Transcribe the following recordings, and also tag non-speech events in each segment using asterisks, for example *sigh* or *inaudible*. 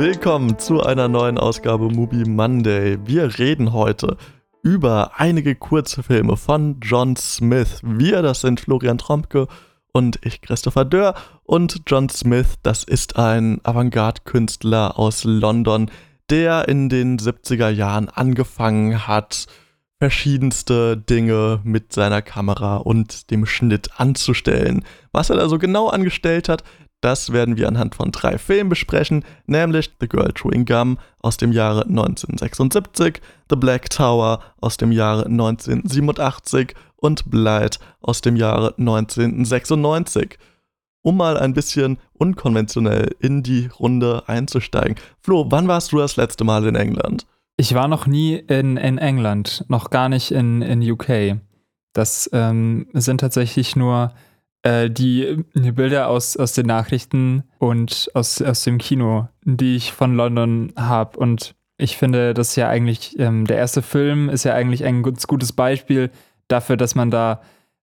willkommen zu einer neuen Ausgabe Movie Monday. Wir reden heute über einige Kurzfilme von John Smith. Wir, das sind Florian Trompke und ich, Christopher Dörr. Und John Smith, das ist ein Avantgarde-Künstler aus London, der in den 70er Jahren angefangen hat, verschiedenste Dinge mit seiner Kamera und dem Schnitt anzustellen. Was er da so genau angestellt hat, das werden wir anhand von drei Filmen besprechen, nämlich The Girl Chewing Gum aus dem Jahre 1976, The Black Tower aus dem Jahre 1987 und Blight aus dem Jahre 1996. Um mal ein bisschen unkonventionell in die Runde einzusteigen. Flo, wann warst du das letzte Mal in England? Ich war noch nie in, in England, noch gar nicht in, in UK. Das ähm, sind tatsächlich nur äh, die, die Bilder aus, aus den Nachrichten und aus, aus dem Kino, die ich von London habe. Und ich finde, das ist ja eigentlich, ähm, der erste Film ist ja eigentlich ein ganz gutes Beispiel dafür, dass man da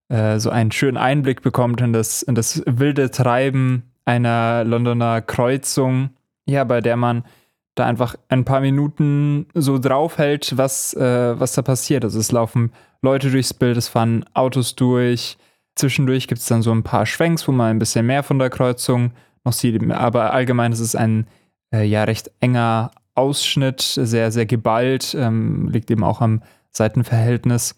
äh, so einen schönen Einblick bekommt in das, in das wilde Treiben einer Londoner Kreuzung, ja, bei der man da einfach ein paar Minuten so draufhält, was, äh, was da passiert. Also es laufen Leute durchs Bild, es fahren Autos durch, Zwischendurch gibt es dann so ein paar Schwenks, wo man ein bisschen mehr von der Kreuzung noch sieht. Aber allgemein ist es ein äh, ja recht enger Ausschnitt, sehr, sehr geballt, ähm, liegt eben auch am Seitenverhältnis.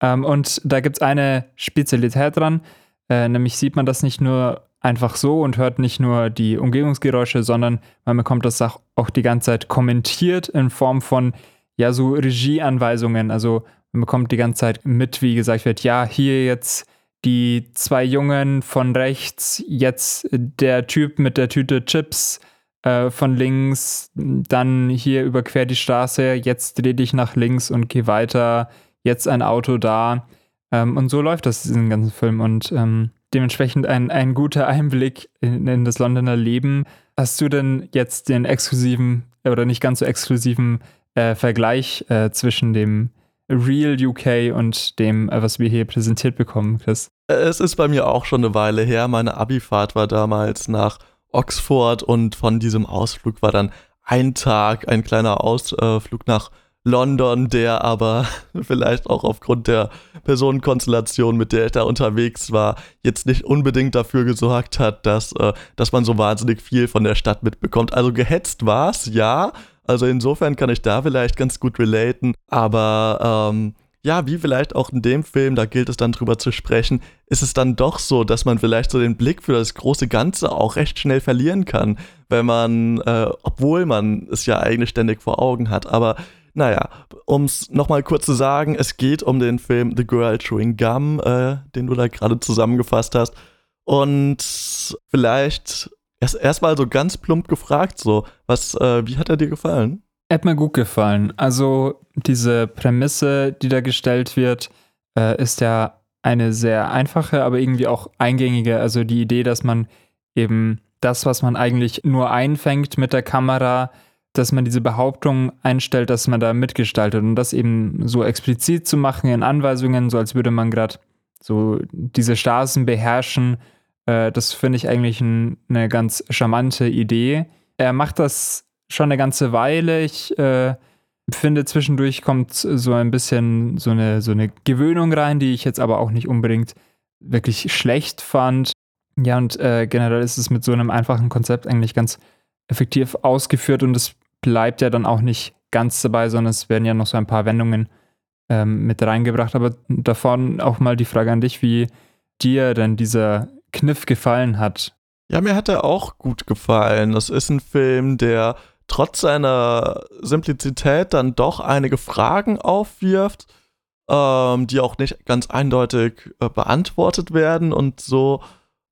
Ähm, und da gibt es eine Spezialität dran, äh, nämlich sieht man das nicht nur einfach so und hört nicht nur die Umgebungsgeräusche, sondern man bekommt das auch, auch die ganze Zeit kommentiert in Form von ja so Regieanweisungen. Also man bekommt die ganze Zeit mit, wie gesagt wird, ja, hier jetzt die zwei Jungen von rechts, jetzt der Typ mit der Tüte Chips äh, von links, dann hier überquer die Straße, jetzt dreh dich nach links und geh weiter, jetzt ein Auto da. Ähm, und so läuft das in diesem ganzen Film und ähm, dementsprechend ein, ein guter Einblick in, in, das Londoner Leben. Hast du denn jetzt den exklusiven oder nicht ganz so exklusiven äh, Vergleich äh, zwischen dem Real UK und dem, äh, was wir hier präsentiert bekommen, Chris? Es ist bei mir auch schon eine Weile her. Meine Abifahrt war damals nach Oxford und von diesem Ausflug war dann ein Tag, ein kleiner Ausflug nach London, der aber *laughs* vielleicht auch aufgrund der Personenkonstellation, mit der ich da unterwegs war, jetzt nicht unbedingt dafür gesorgt hat, dass, äh, dass man so wahnsinnig viel von der Stadt mitbekommt. Also gehetzt war es, ja, also insofern kann ich da vielleicht ganz gut relaten. Aber ähm, ja, wie vielleicht auch in dem Film, da gilt es dann drüber zu sprechen, ist es dann doch so, dass man vielleicht so den Blick für das große Ganze auch recht schnell verlieren kann, wenn man, äh, obwohl man es ja eigentlich ständig vor Augen hat. Aber naja, um es nochmal kurz zu sagen, es geht um den Film The Girl Chewing Gum, äh, den du da gerade zusammengefasst hast. Und vielleicht Erst erstmal so ganz plump gefragt, so, was, äh, wie hat er dir gefallen? Er hat mir gut gefallen. Also diese Prämisse, die da gestellt wird, äh, ist ja eine sehr einfache, aber irgendwie auch eingängige. Also die Idee, dass man eben das, was man eigentlich nur einfängt mit der Kamera, dass man diese Behauptung einstellt, dass man da mitgestaltet und das eben so explizit zu machen in Anweisungen, so als würde man gerade so diese Straßen beherrschen äh, das finde ich eigentlich ein, eine ganz charmante Idee. Er macht das schon eine ganze Weile. Ich äh, finde, zwischendurch kommt so ein bisschen so eine, so eine Gewöhnung rein, die ich jetzt aber auch nicht unbedingt wirklich schlecht fand. Ja, und äh, generell ist es mit so einem einfachen Konzept eigentlich ganz effektiv ausgeführt und es bleibt ja dann auch nicht ganz dabei, sondern es werden ja noch so ein paar Wendungen ähm, mit reingebracht. Aber davon auch mal die Frage an dich, wie dir denn dieser Kniff gefallen hat. Ja, mir hat er auch gut gefallen. Das ist ein Film, der trotz seiner Simplizität dann doch einige Fragen aufwirft, ähm, die auch nicht ganz eindeutig äh, beantwortet werden. Und so,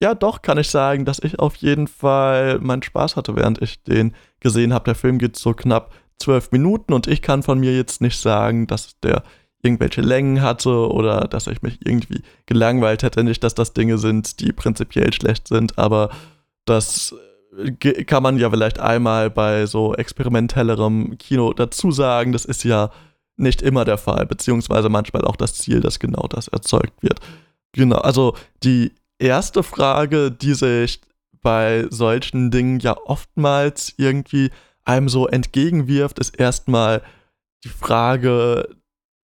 ja, doch kann ich sagen, dass ich auf jeden Fall meinen Spaß hatte, während ich den gesehen habe. Der Film geht so knapp zwölf Minuten und ich kann von mir jetzt nicht sagen, dass der irgendwelche Längen hatte oder dass ich mich irgendwie gelangweilt hätte. Nicht, dass das Dinge sind, die prinzipiell schlecht sind, aber das äh, kann man ja vielleicht einmal bei so experimentellerem Kino dazu sagen. Das ist ja nicht immer der Fall, beziehungsweise manchmal auch das Ziel, dass genau das erzeugt wird. Genau, also die erste Frage, die sich bei solchen Dingen ja oftmals irgendwie einem so entgegenwirft, ist erstmal die Frage,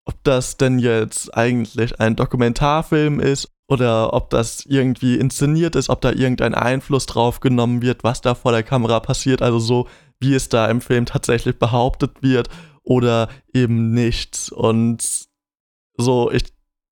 ob das denn jetzt eigentlich ein Dokumentarfilm ist oder ob das irgendwie inszeniert ist, ob da irgendein Einfluss drauf genommen wird, was da vor der Kamera passiert, also so wie es da im Film tatsächlich behauptet wird oder eben nicht. Und so, ich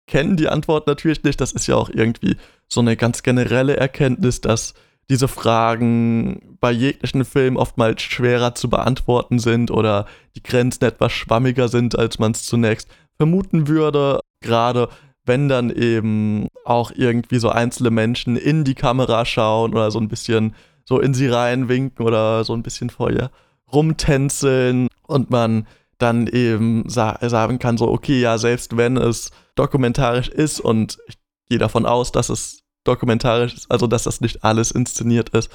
kenne die Antwort natürlich nicht, das ist ja auch irgendwie so eine ganz generelle Erkenntnis, dass diese Fragen bei jeglichen Filmen oftmals schwerer zu beantworten sind oder die Grenzen etwas schwammiger sind, als man es zunächst vermuten würde. Gerade wenn dann eben auch irgendwie so einzelne Menschen in die Kamera schauen oder so ein bisschen so in sie reinwinken oder so ein bisschen vor ihr rumtänzeln und man dann eben sa sagen kann, so, okay, ja, selbst wenn es dokumentarisch ist und ich gehe davon aus, dass es dokumentarisch ist, also dass das nicht alles inszeniert ist,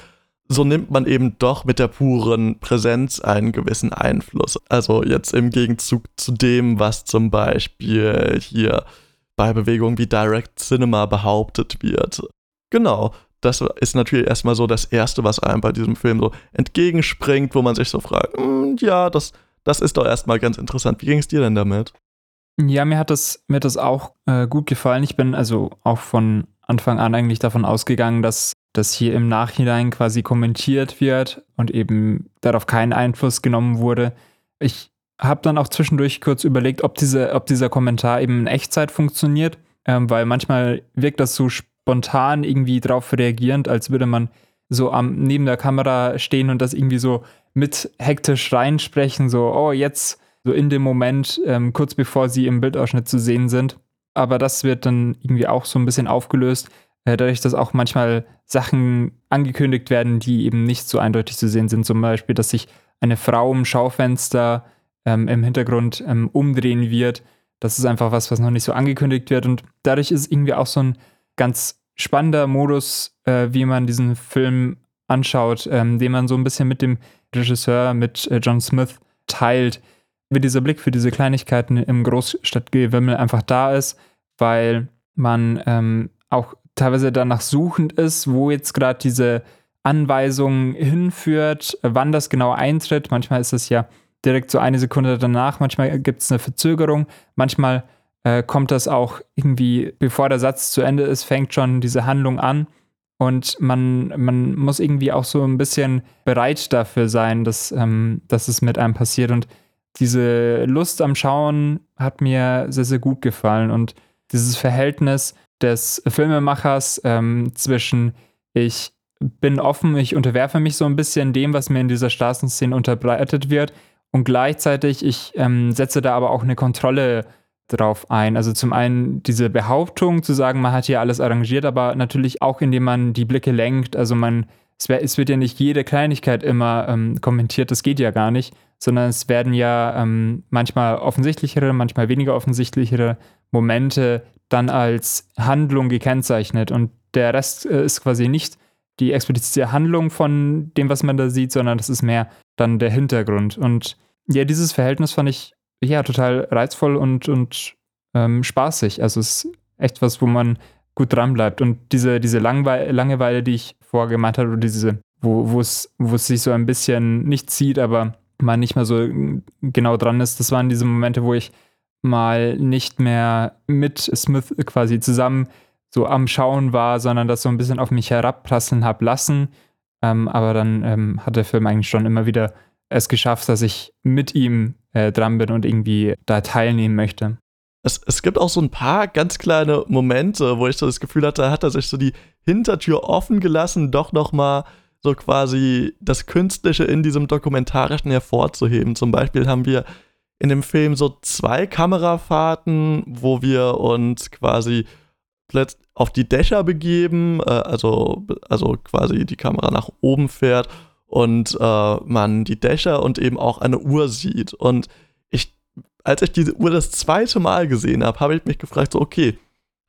so nimmt man eben doch mit der puren Präsenz einen gewissen Einfluss. Also jetzt im Gegenzug zu dem, was zum Beispiel hier bei Bewegungen wie Direct Cinema behauptet wird. Genau, das ist natürlich erstmal so das Erste, was einem bei diesem Film so entgegenspringt, wo man sich so fragt, hm, ja, das, das ist doch erstmal ganz interessant. Wie ging es dir denn damit? Ja, mir hat das, mir hat das auch äh, gut gefallen. Ich bin also auch von Anfang an eigentlich davon ausgegangen, dass das hier im Nachhinein quasi kommentiert wird und eben darauf keinen Einfluss genommen wurde. Ich habe dann auch zwischendurch kurz überlegt, ob, diese, ob dieser Kommentar eben in Echtzeit funktioniert, ähm, weil manchmal wirkt das so spontan irgendwie drauf reagierend, als würde man so am, neben der Kamera stehen und das irgendwie so mit hektisch reinsprechen, so, oh, jetzt so in dem Moment, ähm, kurz bevor sie im Bildausschnitt zu sehen sind. Aber das wird dann irgendwie auch so ein bisschen aufgelöst, dadurch, dass auch manchmal Sachen angekündigt werden, die eben nicht so eindeutig zu sehen sind. Zum Beispiel, dass sich eine Frau im Schaufenster ähm, im Hintergrund ähm, umdrehen wird. Das ist einfach was, was noch nicht so angekündigt wird. Und dadurch ist es irgendwie auch so ein ganz spannender Modus, äh, wie man diesen Film anschaut, ähm, den man so ein bisschen mit dem Regisseur, mit äh, John Smith teilt wie dieser Blick für diese Kleinigkeiten im Großstadtgewimmel einfach da ist, weil man ähm, auch teilweise danach suchend ist, wo jetzt gerade diese Anweisung hinführt, wann das genau eintritt. Manchmal ist es ja direkt so eine Sekunde danach, manchmal gibt es eine Verzögerung, manchmal äh, kommt das auch irgendwie, bevor der Satz zu Ende ist, fängt schon diese Handlung an. Und man, man muss irgendwie auch so ein bisschen bereit dafür sein, dass, ähm, dass es mit einem passiert. Und diese Lust am Schauen hat mir sehr, sehr gut gefallen und dieses Verhältnis des Filmemachers ähm, zwischen ich bin offen, ich unterwerfe mich so ein bisschen dem, was mir in dieser Straßenszene unterbreitet wird und gleichzeitig ich ähm, setze da aber auch eine Kontrolle drauf ein. Also zum einen diese Behauptung zu sagen, man hat hier alles arrangiert, aber natürlich auch indem man die Blicke lenkt. Also man es, wär, es wird ja nicht jede Kleinigkeit immer ähm, kommentiert, das geht ja gar nicht, sondern es werden ja ähm, manchmal offensichtlichere, manchmal weniger offensichtlichere Momente dann als Handlung gekennzeichnet und der Rest äh, ist quasi nicht die explizite Handlung von dem, was man da sieht, sondern das ist mehr dann der Hintergrund. Und ja, dieses Verhältnis fand ich ja total reizvoll und, und ähm, spaßig. Also es ist echt was, wo man gut dran bleibt. Und diese, diese Langwe Langeweile, die ich vorgemacht habe, oder diese, wo es sich so ein bisschen nicht zieht, aber man nicht mehr so genau dran ist. Das waren diese Momente, wo ich mal nicht mehr mit Smith quasi zusammen so am Schauen war, sondern das so ein bisschen auf mich herabprasseln habe lassen. Ähm, aber dann ähm, hat der Film eigentlich schon immer wieder es geschafft, dass ich mit ihm äh, dran bin und irgendwie da teilnehmen möchte. Es, es gibt auch so ein paar ganz kleine Momente, wo ich so das Gefühl hatte, hat er sich so die Hintertür offen gelassen, doch noch mal so quasi das Künstliche in diesem Dokumentarischen hervorzuheben. Zum Beispiel haben wir in dem Film so zwei Kamerafahrten, wo wir uns quasi auf die Dächer begeben, äh, also, also quasi die Kamera nach oben fährt und äh, man die Dächer und eben auch eine Uhr sieht. Und ich, als ich diese Uhr das zweite Mal gesehen habe, habe ich mich gefragt, so, okay,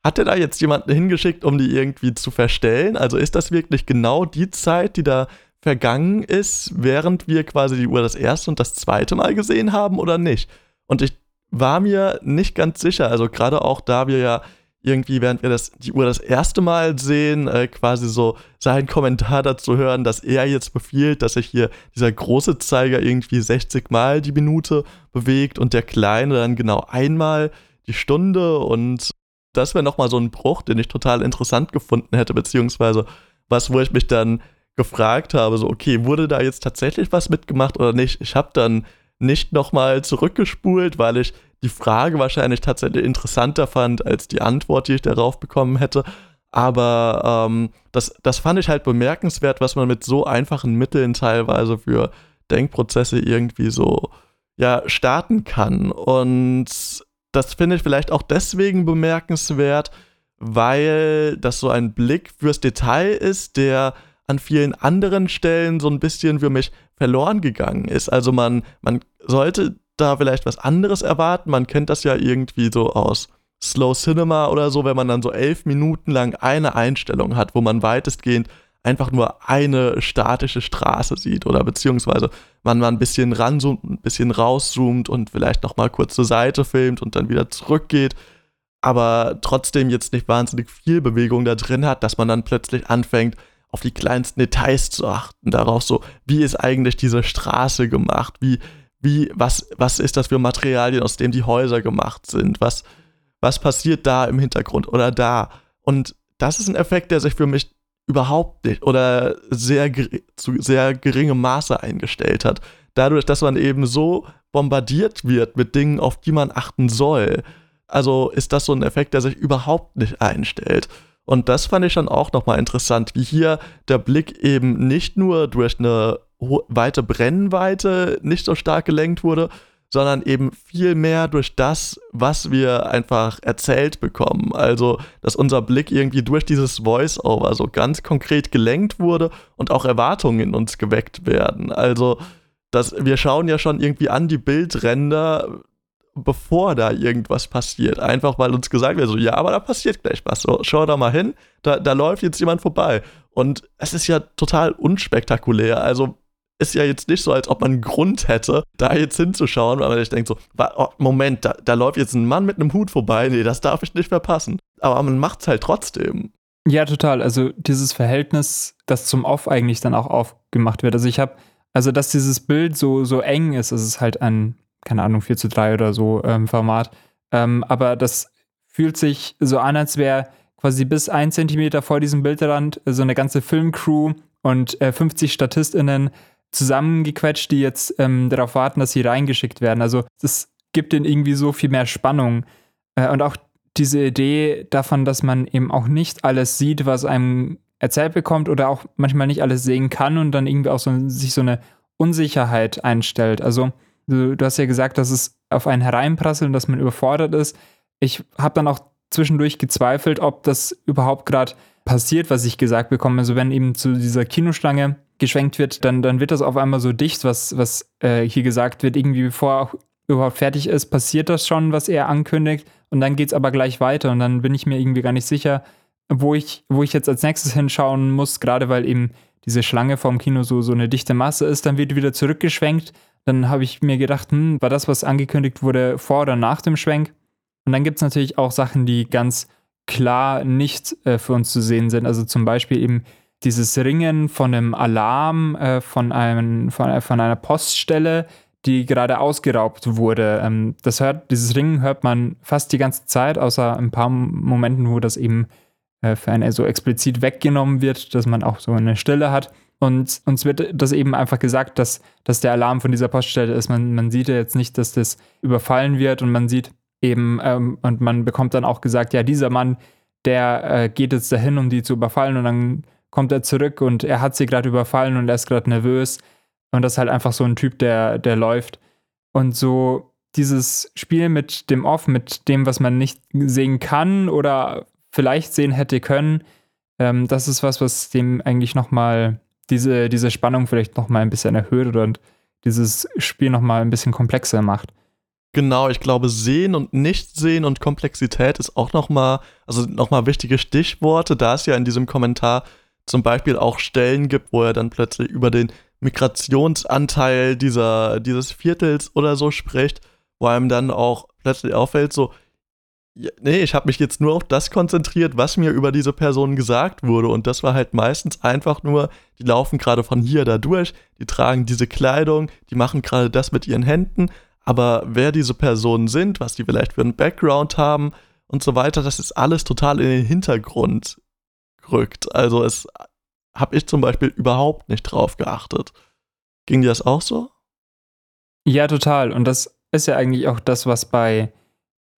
hat er da jetzt jemanden hingeschickt, um die irgendwie zu verstellen? Also ist das wirklich genau die Zeit, die da vergangen ist, während wir quasi die Uhr das erste und das zweite Mal gesehen haben oder nicht? Und ich war mir nicht ganz sicher, also gerade auch da wir ja irgendwie, während wir das, die Uhr das erste Mal sehen, äh, quasi so seinen Kommentar dazu hören, dass er jetzt befiehlt, dass sich hier dieser große Zeiger irgendwie 60 Mal die Minute bewegt und der kleine dann genau einmal die Stunde und das wäre nochmal so ein Bruch, den ich total interessant gefunden hätte, beziehungsweise was, wo ich mich dann gefragt habe, so, okay, wurde da jetzt tatsächlich was mitgemacht oder nicht? Ich habe dann nicht nochmal zurückgespult, weil ich die Frage wahrscheinlich tatsächlich interessanter fand als die Antwort, die ich darauf bekommen hätte. Aber ähm, das, das fand ich halt bemerkenswert, was man mit so einfachen Mitteln teilweise für Denkprozesse irgendwie so ja, starten kann. Und das finde ich vielleicht auch deswegen bemerkenswert, weil das so ein Blick fürs Detail ist, der an vielen anderen Stellen so ein bisschen für mich verloren gegangen ist. Also man, man sollte da vielleicht was anderes erwarten. Man kennt das ja irgendwie so aus Slow Cinema oder so, wenn man dann so elf Minuten lang eine Einstellung hat, wo man weitestgehend einfach nur eine statische Straße sieht oder beziehungsweise man mal ein bisschen ranzoomt, ein bisschen rauszoomt und vielleicht nochmal kurz zur Seite filmt und dann wieder zurückgeht, aber trotzdem jetzt nicht wahnsinnig viel Bewegung da drin hat, dass man dann plötzlich anfängt, auf die kleinsten Details zu achten, darauf so, wie ist eigentlich diese Straße gemacht, wie, wie, was, was ist das für Materialien, aus denen die Häuser gemacht sind, was, was passiert da im Hintergrund oder da. Und das ist ein Effekt, der sich für mich überhaupt nicht oder sehr, zu sehr geringem Maße eingestellt hat. Dadurch, dass man eben so bombardiert wird mit Dingen, auf die man achten soll. Also ist das so ein Effekt, der sich überhaupt nicht einstellt. Und das fand ich dann auch nochmal interessant, wie hier der Blick eben nicht nur durch eine weite Brennweite nicht so stark gelenkt wurde, sondern eben viel mehr durch das, was wir einfach erzählt bekommen. Also, dass unser Blick irgendwie durch dieses Voice-Over so ganz konkret gelenkt wurde und auch Erwartungen in uns geweckt werden. Also, dass wir schauen ja schon irgendwie an die Bildränder bevor da irgendwas passiert. Einfach weil uns gesagt wird, so, ja, aber da passiert gleich was. So, schau da mal hin, da, da läuft jetzt jemand vorbei. Und es ist ja total unspektakulär. Also ist ja jetzt nicht so, als ob man Grund hätte, da jetzt hinzuschauen, weil man sich denkt so, oh, Moment, da, da läuft jetzt ein Mann mit einem Hut vorbei, nee, das darf ich nicht verpassen. Aber man macht es halt trotzdem. Ja, total. Also dieses Verhältnis, das zum Off eigentlich dann auch aufgemacht wird. Also ich habe, also dass dieses Bild so, so eng ist, es ist halt ein keine Ahnung, 4 zu 3 oder so ähm, Format. Ähm, aber das fühlt sich so an, als wäre quasi bis ein Zentimeter vor diesem Bildrand so eine ganze Filmcrew und äh, 50 StatistInnen zusammengequetscht, die jetzt ähm, darauf warten, dass sie reingeschickt werden. Also das gibt ihnen irgendwie so viel mehr Spannung. Äh, und auch diese Idee davon, dass man eben auch nicht alles sieht, was einem erzählt bekommt oder auch manchmal nicht alles sehen kann und dann irgendwie auch so, sich so eine Unsicherheit einstellt. Also Du, du hast ja gesagt, dass es auf einen hereinprasselt und dass man überfordert ist. Ich habe dann auch zwischendurch gezweifelt, ob das überhaupt gerade passiert, was ich gesagt bekomme. Also wenn eben zu dieser Kinoschlange geschwenkt wird, dann, dann wird das auf einmal so dicht, was, was äh, hier gesagt wird. Irgendwie bevor auch überhaupt fertig ist, passiert das schon, was er ankündigt. Und dann geht es aber gleich weiter. Und dann bin ich mir irgendwie gar nicht sicher, wo ich, wo ich jetzt als nächstes hinschauen muss, gerade weil eben diese Schlange vorm Kino so, so eine dichte Masse ist. Dann wird wieder zurückgeschwenkt dann habe ich mir gedacht, hm, war das, was angekündigt wurde, vor oder nach dem Schwenk? Und dann gibt es natürlich auch Sachen, die ganz klar nicht äh, für uns zu sehen sind. Also zum Beispiel eben dieses Ringen von einem Alarm äh, von, einem, von, von, einer Poststelle, die gerade ausgeraubt wurde. Ähm, das hört, dieses Ringen hört man fast die ganze Zeit, außer ein paar Momenten, wo das eben äh, für eine so explizit weggenommen wird, dass man auch so eine Stille hat. Und uns wird das eben einfach gesagt, dass, dass der Alarm von dieser Poststelle ist. Man, man sieht ja jetzt nicht, dass das überfallen wird und man sieht eben, ähm, und man bekommt dann auch gesagt, ja, dieser Mann, der äh, geht jetzt dahin, um die zu überfallen und dann kommt er zurück und er hat sie gerade überfallen und er ist gerade nervös. Und das ist halt einfach so ein Typ, der, der läuft. Und so dieses Spiel mit dem Off, mit dem, was man nicht sehen kann oder vielleicht sehen hätte können, ähm, das ist was, was dem eigentlich nochmal diese, diese Spannung vielleicht noch mal ein bisschen erhöht und dieses Spiel noch mal ein bisschen komplexer macht. Genau, ich glaube, sehen und nicht sehen und Komplexität ist auch noch mal, also noch mal wichtige Stichworte, da es ja in diesem Kommentar zum Beispiel auch Stellen gibt, wo er dann plötzlich über den Migrationsanteil dieser, dieses Viertels oder so spricht, wo einem dann auch plötzlich auffällt, so, Nee, ich habe mich jetzt nur auf das konzentriert, was mir über diese Person gesagt wurde. Und das war halt meistens einfach nur, die laufen gerade von hier da durch, die tragen diese Kleidung, die machen gerade das mit ihren Händen. Aber wer diese Personen sind, was die vielleicht für einen Background haben und so weiter, das ist alles total in den Hintergrund gerückt. Also es habe ich zum Beispiel überhaupt nicht drauf geachtet. Ging dir das auch so? Ja, total. Und das ist ja eigentlich auch das, was bei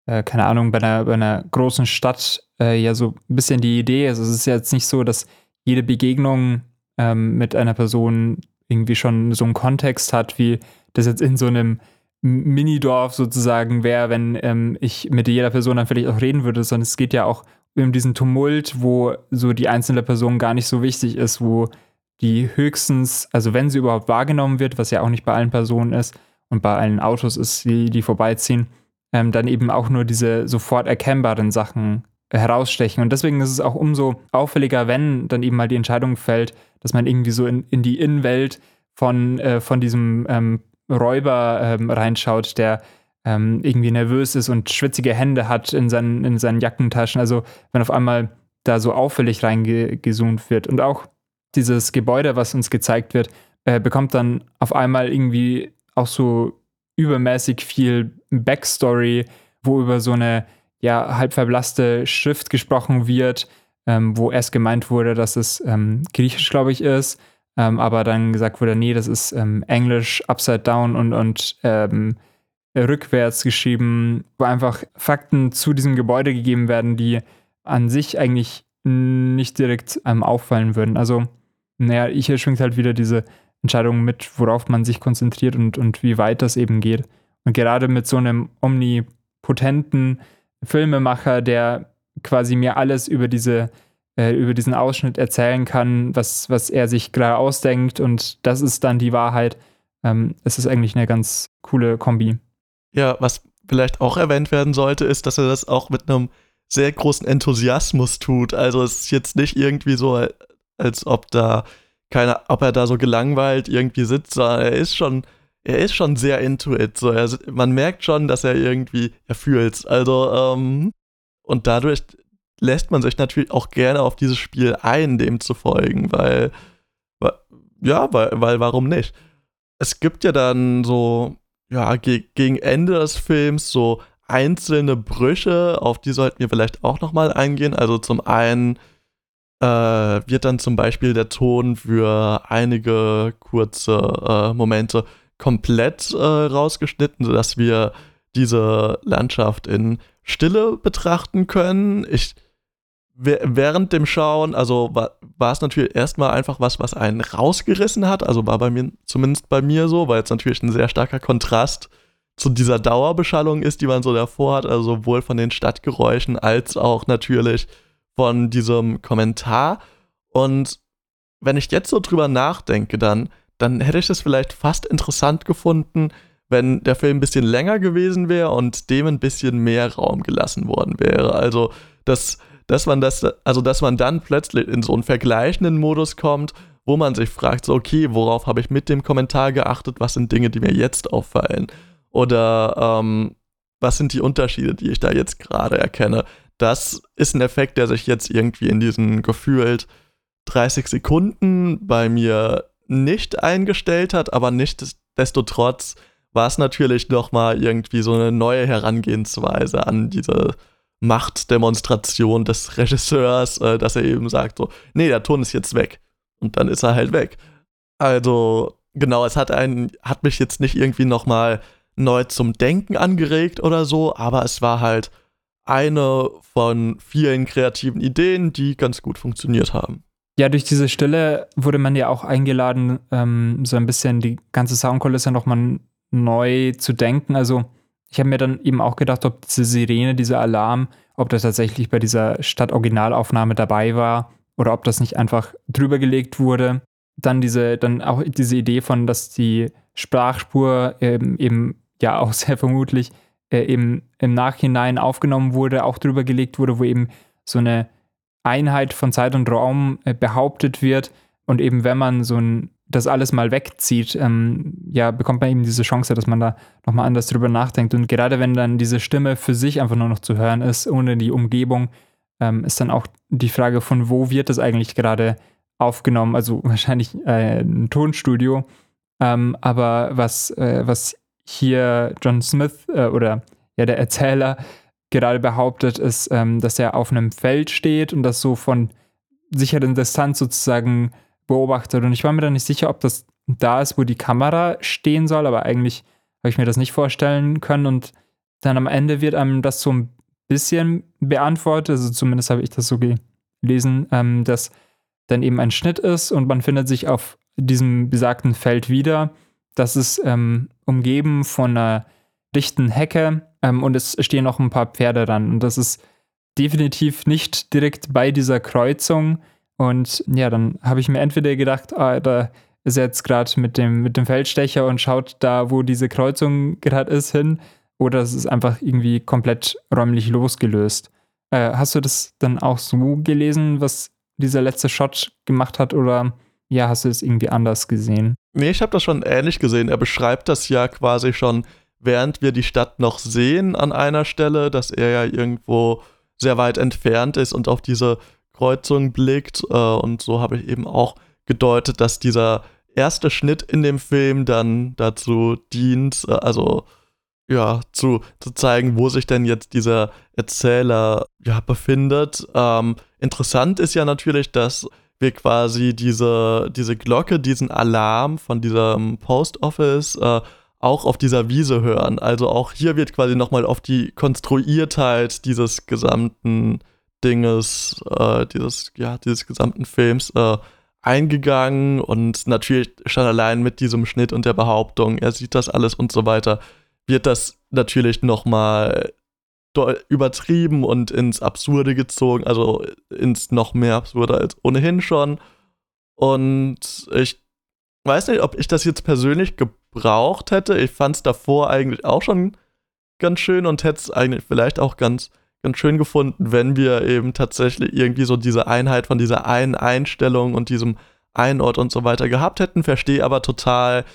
äh, keine Ahnung, bei einer, bei einer großen Stadt äh, ja so ein bisschen die Idee. Also es ist ja jetzt nicht so, dass jede Begegnung ähm, mit einer Person irgendwie schon so einen Kontext hat, wie das jetzt in so einem Minidorf sozusagen wäre, wenn ähm, ich mit jeder Person dann vielleicht auch reden würde, sondern es geht ja auch um diesen Tumult, wo so die einzelne Person gar nicht so wichtig ist, wo die höchstens, also wenn sie überhaupt wahrgenommen wird, was ja auch nicht bei allen Personen ist und bei allen Autos ist, die, die vorbeiziehen, ähm, dann eben auch nur diese sofort erkennbaren Sachen herausstechen. Und deswegen ist es auch umso auffälliger, wenn dann eben mal die Entscheidung fällt, dass man irgendwie so in, in die Innenwelt von, äh, von diesem ähm, Räuber ähm, reinschaut, der ähm, irgendwie nervös ist und schwitzige Hände hat in seinen, in seinen Jackentaschen. Also wenn auf einmal da so auffällig reingezoomt wird. Und auch dieses Gebäude, was uns gezeigt wird, äh, bekommt dann auf einmal irgendwie auch so übermäßig viel Backstory, wo über so eine ja halb verblasste Schrift gesprochen wird, ähm, wo erst gemeint wurde, dass es ähm, Griechisch, glaube ich, ist, ähm, aber dann gesagt wurde, nee, das ist ähm, Englisch upside down und, und ähm, rückwärts geschrieben, wo einfach Fakten zu diesem Gebäude gegeben werden, die an sich eigentlich nicht direkt einem auffallen würden. Also, naja, hier schwingt halt wieder diese Entscheidungen mit, worauf man sich konzentriert und, und wie weit das eben geht. Und gerade mit so einem omnipotenten Filmemacher, der quasi mir alles über diese äh, über diesen Ausschnitt erzählen kann, was, was er sich gerade ausdenkt und das ist dann die Wahrheit. Ähm, es ist eigentlich eine ganz coole Kombi. Ja, was vielleicht auch erwähnt werden sollte, ist, dass er das auch mit einem sehr großen Enthusiasmus tut. Also es ist jetzt nicht irgendwie so, als ob da keine, ob er da so gelangweilt irgendwie sitzt, sondern er ist schon, er ist schon sehr into it. So, er, man merkt schon, dass er irgendwie, er fühlt Also, ähm, und dadurch lässt man sich natürlich auch gerne auf dieses Spiel ein, dem zu folgen, weil, weil ja, weil, weil warum nicht? Es gibt ja dann so, ja, ge gegen Ende des Films so einzelne Brüche, auf die sollten wir vielleicht auch nochmal eingehen. Also zum einen äh, wird dann zum Beispiel der Ton für einige kurze äh, Momente komplett äh, rausgeschnitten, sodass wir diese Landschaft in Stille betrachten können. Ich während dem Schauen, also war, war es natürlich erstmal einfach was, was einen rausgerissen hat. Also war bei mir, zumindest bei mir so, weil es natürlich ein sehr starker Kontrast zu dieser Dauerbeschallung ist, die man so davor hat, also sowohl von den Stadtgeräuschen als auch natürlich von diesem Kommentar. Und wenn ich jetzt so drüber nachdenke, dann, dann hätte ich es vielleicht fast interessant gefunden, wenn der Film ein bisschen länger gewesen wäre und dem ein bisschen mehr Raum gelassen worden wäre. Also, dass, dass man das, also dass man dann plötzlich in so einen vergleichenden Modus kommt, wo man sich fragt, so, okay, worauf habe ich mit dem Kommentar geachtet, was sind Dinge, die mir jetzt auffallen? Oder ähm, was sind die Unterschiede, die ich da jetzt gerade erkenne? Das ist ein Effekt, der sich jetzt irgendwie in diesen gefühlt 30 Sekunden bei mir nicht eingestellt hat, aber nichtsdestotrotz war es natürlich nochmal irgendwie so eine neue Herangehensweise an diese Machtdemonstration des Regisseurs, äh, dass er eben sagt so, nee, der Ton ist jetzt weg. Und dann ist er halt weg. Also, genau, es hat einen, hat mich jetzt nicht irgendwie nochmal neu zum Denken angeregt oder so, aber es war halt eine von vielen kreativen Ideen, die ganz gut funktioniert haben. Ja, durch diese Stille wurde man ja auch eingeladen, ähm, so ein bisschen die ganze Soundkulisse nochmal neu zu denken. Also ich habe mir dann eben auch gedacht, ob diese Sirene, dieser Alarm, ob das tatsächlich bei dieser Stadt-Originalaufnahme dabei war oder ob das nicht einfach drüber gelegt wurde. Dann diese, dann auch diese Idee von, dass die Sprachspur ähm, eben ja auch sehr vermutlich äh, im, im Nachhinein aufgenommen wurde, auch drüber gelegt wurde, wo eben so eine Einheit von Zeit und Raum äh, behauptet wird. Und eben, wenn man so ein das alles mal wegzieht, ähm, ja, bekommt man eben diese Chance, dass man da nochmal anders drüber nachdenkt. Und gerade wenn dann diese Stimme für sich einfach nur noch zu hören ist, ohne die Umgebung, ähm, ist dann auch die Frage, von wo wird das eigentlich gerade aufgenommen? Also *laughs* wahrscheinlich äh, ein Tonstudio. Ähm, aber was, äh, was hier John Smith äh, oder ja der Erzähler gerade behauptet, ist, ähm, dass er auf einem Feld steht und das so von sicheren Distanz sozusagen beobachtet. Und ich war mir da nicht sicher, ob das da ist, wo die Kamera stehen soll, aber eigentlich habe ich mir das nicht vorstellen können. Und dann am Ende wird einem das so ein bisschen beantwortet, also zumindest habe ich das so gelesen, ähm, dass dann eben ein Schnitt ist und man findet sich auf diesem besagten Feld wieder. Das ist ähm, umgeben von einer dichten Hecke ähm, und es stehen noch ein paar Pferde dran. Und das ist definitiv nicht direkt bei dieser Kreuzung. Und ja, dann habe ich mir entweder gedacht, ah, da ist er jetzt gerade mit dem, mit dem Feldstecher und schaut da, wo diese Kreuzung gerade ist, hin. Oder es ist einfach irgendwie komplett räumlich losgelöst. Äh, hast du das dann auch so gelesen, was dieser letzte Shot gemacht hat? Oder ja, hast du es irgendwie anders gesehen? Nee, ich habe das schon ähnlich gesehen. Er beschreibt das ja quasi schon, während wir die Stadt noch sehen an einer Stelle, dass er ja irgendwo sehr weit entfernt ist und auf diese Kreuzung blickt. Äh, und so habe ich eben auch gedeutet, dass dieser erste Schnitt in dem Film dann dazu dient, äh, also ja, zu, zu zeigen, wo sich denn jetzt dieser Erzähler ja, befindet. Ähm, interessant ist ja natürlich, dass wir quasi diese, diese Glocke, diesen Alarm von diesem Post Office äh, auch auf dieser Wiese hören. Also auch hier wird quasi nochmal auf die Konstruiertheit dieses gesamten Dinges, äh, dieses, ja, dieses gesamten Films äh, eingegangen und natürlich schon allein mit diesem Schnitt und der Behauptung, er sieht das alles und so weiter, wird das natürlich nochmal übertrieben und ins Absurde gezogen, also ins noch mehr Absurde als ohnehin schon. Und ich weiß nicht, ob ich das jetzt persönlich gebraucht hätte. Ich fand es davor eigentlich auch schon ganz schön und hätte es eigentlich vielleicht auch ganz, ganz schön gefunden, wenn wir eben tatsächlich irgendwie so diese Einheit von dieser einen Einstellung und diesem einen Ort und so weiter gehabt hätten. Verstehe aber total,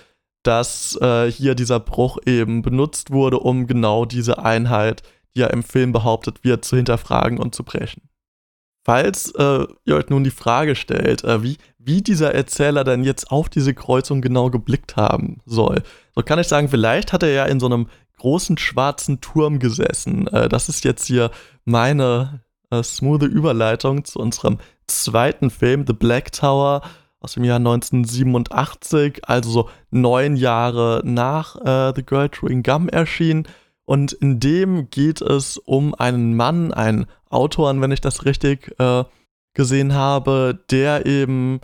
dass äh, hier dieser Bruch eben benutzt wurde, um genau diese Einheit, die ja im Film behauptet wird, zu hinterfragen und zu brechen. Falls äh, ihr euch nun die Frage stellt, äh, wie, wie dieser Erzähler denn jetzt auf diese Kreuzung genau geblickt haben soll, so kann ich sagen, vielleicht hat er ja in so einem großen schwarzen Turm gesessen. Äh, das ist jetzt hier meine äh, smooth Überleitung zu unserem zweiten Film, The Black Tower aus dem Jahr 1987, also so neun Jahre nach äh, The Girl Chewing Gum erschien. Und in dem geht es um einen Mann, einen Autor, wenn ich das richtig äh, gesehen habe, der eben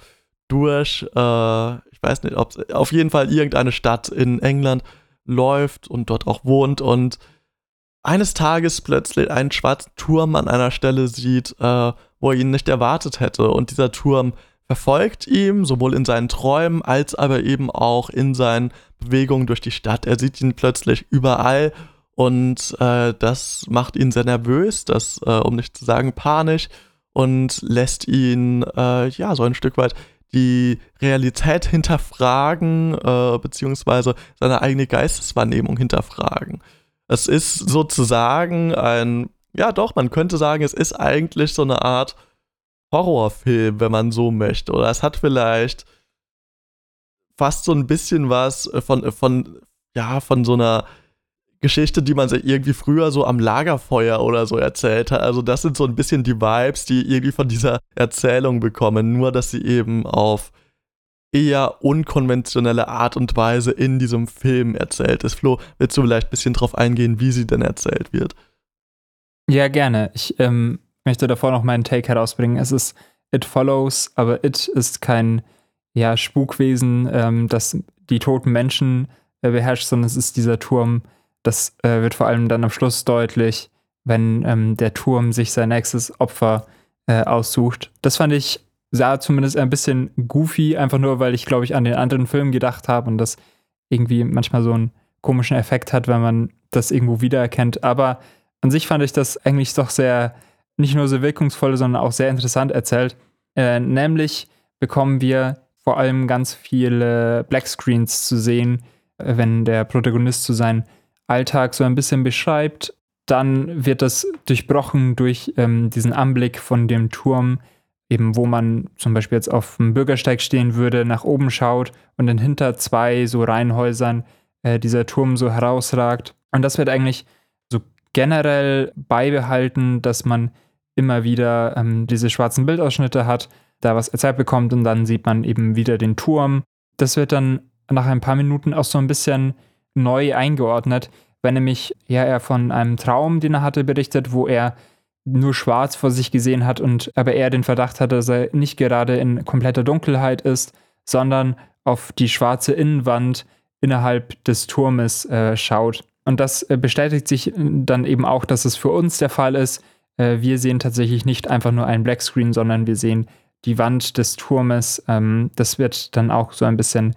durch, äh, ich weiß nicht, ob auf jeden Fall irgendeine Stadt in England läuft und dort auch wohnt und eines Tages plötzlich einen schwarzen Turm an einer Stelle sieht, äh, wo er ihn nicht erwartet hätte. Und dieser Turm verfolgt ihm, sowohl in seinen Träumen als aber eben auch in seinen Bewegungen durch die Stadt. Er sieht ihn plötzlich überall und äh, das macht ihn sehr nervös, das, äh, um nicht zu sagen panisch, und lässt ihn äh, ja so ein Stück weit die Realität hinterfragen, äh, beziehungsweise seine eigene Geisteswahrnehmung hinterfragen. Es ist sozusagen ein, ja doch, man könnte sagen, es ist eigentlich so eine Art Horrorfilm, wenn man so möchte. Oder es hat vielleicht fast so ein bisschen was von, von, ja, von so einer Geschichte, die man sich irgendwie früher so am Lagerfeuer oder so erzählt hat. Also das sind so ein bisschen die Vibes, die irgendwie von dieser Erzählung bekommen, nur dass sie eben auf eher unkonventionelle Art und Weise in diesem Film erzählt ist. Flo, willst du vielleicht ein bisschen drauf eingehen, wie sie denn erzählt wird? Ja, gerne. Ich ähm, möchte davor noch meinen Take herausbringen. Es ist It Follows, aber It ist kein ja, Spukwesen, ähm, das die toten Menschen äh, beherrscht, sondern es ist dieser Turm, das äh, wird vor allem dann am Schluss deutlich, wenn ähm, der Turm sich sein nächstes Opfer äh, aussucht. Das fand ich, sah zumindest ein bisschen goofy, einfach nur, weil ich, glaube ich, an den anderen Film gedacht habe und das irgendwie manchmal so einen komischen Effekt hat, wenn man das irgendwo wiedererkennt. Aber an sich fand ich das eigentlich doch sehr, nicht nur sehr wirkungsvoll, sondern auch sehr interessant erzählt. Äh, nämlich bekommen wir vor allem ganz viele Blackscreens zu sehen, äh, wenn der Protagonist zu so seinen Alltag so ein bisschen beschreibt. Dann wird das durchbrochen durch ähm, diesen Anblick von dem Turm, eben wo man zum Beispiel jetzt auf dem Bürgersteig stehen würde, nach oben schaut und dann hinter zwei so Reihenhäusern äh, dieser Turm so herausragt. Und das wird eigentlich so generell beibehalten, dass man immer wieder ähm, diese schwarzen Bildausschnitte hat, da was erzählt bekommt und dann sieht man eben wieder den Turm. Das wird dann nach ein paar Minuten auch so ein bisschen neu eingeordnet, wenn nämlich ja er von einem Traum, den er hatte, berichtet, wo er nur schwarz vor sich gesehen hat und aber er den Verdacht hatte, dass er nicht gerade in kompletter Dunkelheit ist, sondern auf die schwarze Innenwand innerhalb des Turmes äh, schaut. Und das äh, bestätigt sich dann eben auch, dass es für uns der Fall ist. Äh, wir sehen tatsächlich nicht einfach nur einen Blackscreen, sondern wir sehen die Wand des Turmes. Ähm, das wird dann auch so ein bisschen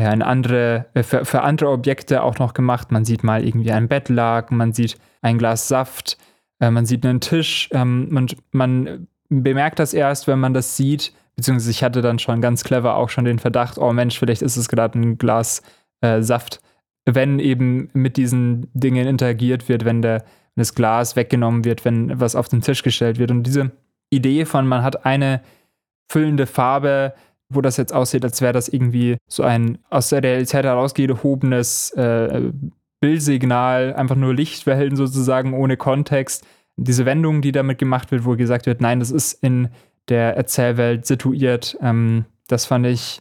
ja, in andere, äh, für, für andere Objekte auch noch gemacht. Man sieht mal irgendwie ein Bettlaken, man sieht ein Glas Saft, äh, man sieht einen Tisch ähm, und man bemerkt das erst, wenn man das sieht, beziehungsweise ich hatte dann schon ganz clever auch schon den Verdacht, oh Mensch, vielleicht ist es gerade ein Glas äh, Saft, wenn eben mit diesen Dingen interagiert wird, wenn, der, wenn das Glas weggenommen wird, wenn was auf den Tisch gestellt wird. Und diese Idee von, man hat eine füllende Farbe, wo das jetzt aussieht, als wäre das irgendwie so ein aus der Realität herausgehobenes äh, Bildsignal, einfach nur Lichtwellen sozusagen ohne Kontext. Diese Wendung, die damit gemacht wird, wo gesagt wird, nein, das ist in der Erzählwelt situiert, ähm, das fand ich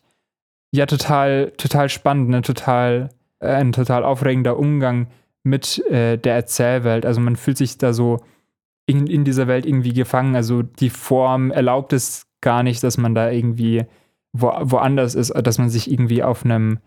ja total, total spannend, ne? total, äh, ein total aufregender Umgang mit äh, der Erzählwelt. Also man fühlt sich da so in, in dieser Welt irgendwie gefangen. Also die Form erlaubt es gar nicht, dass man da irgendwie wo, woanders ist, dass man sich irgendwie auf einem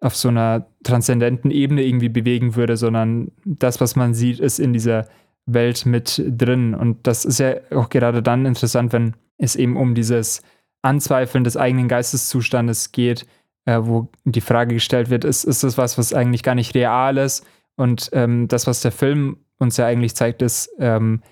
auf so einer transzendenten Ebene irgendwie bewegen würde, sondern das, was man sieht, ist in dieser Welt mit drin. Und das ist ja auch gerade dann interessant, wenn es eben um dieses Anzweifeln des eigenen Geisteszustandes geht, äh, wo die Frage gestellt wird, ist, ist das was, was eigentlich gar nicht real ist? Und ähm, das, was der Film uns ja eigentlich zeigt, ist ähm,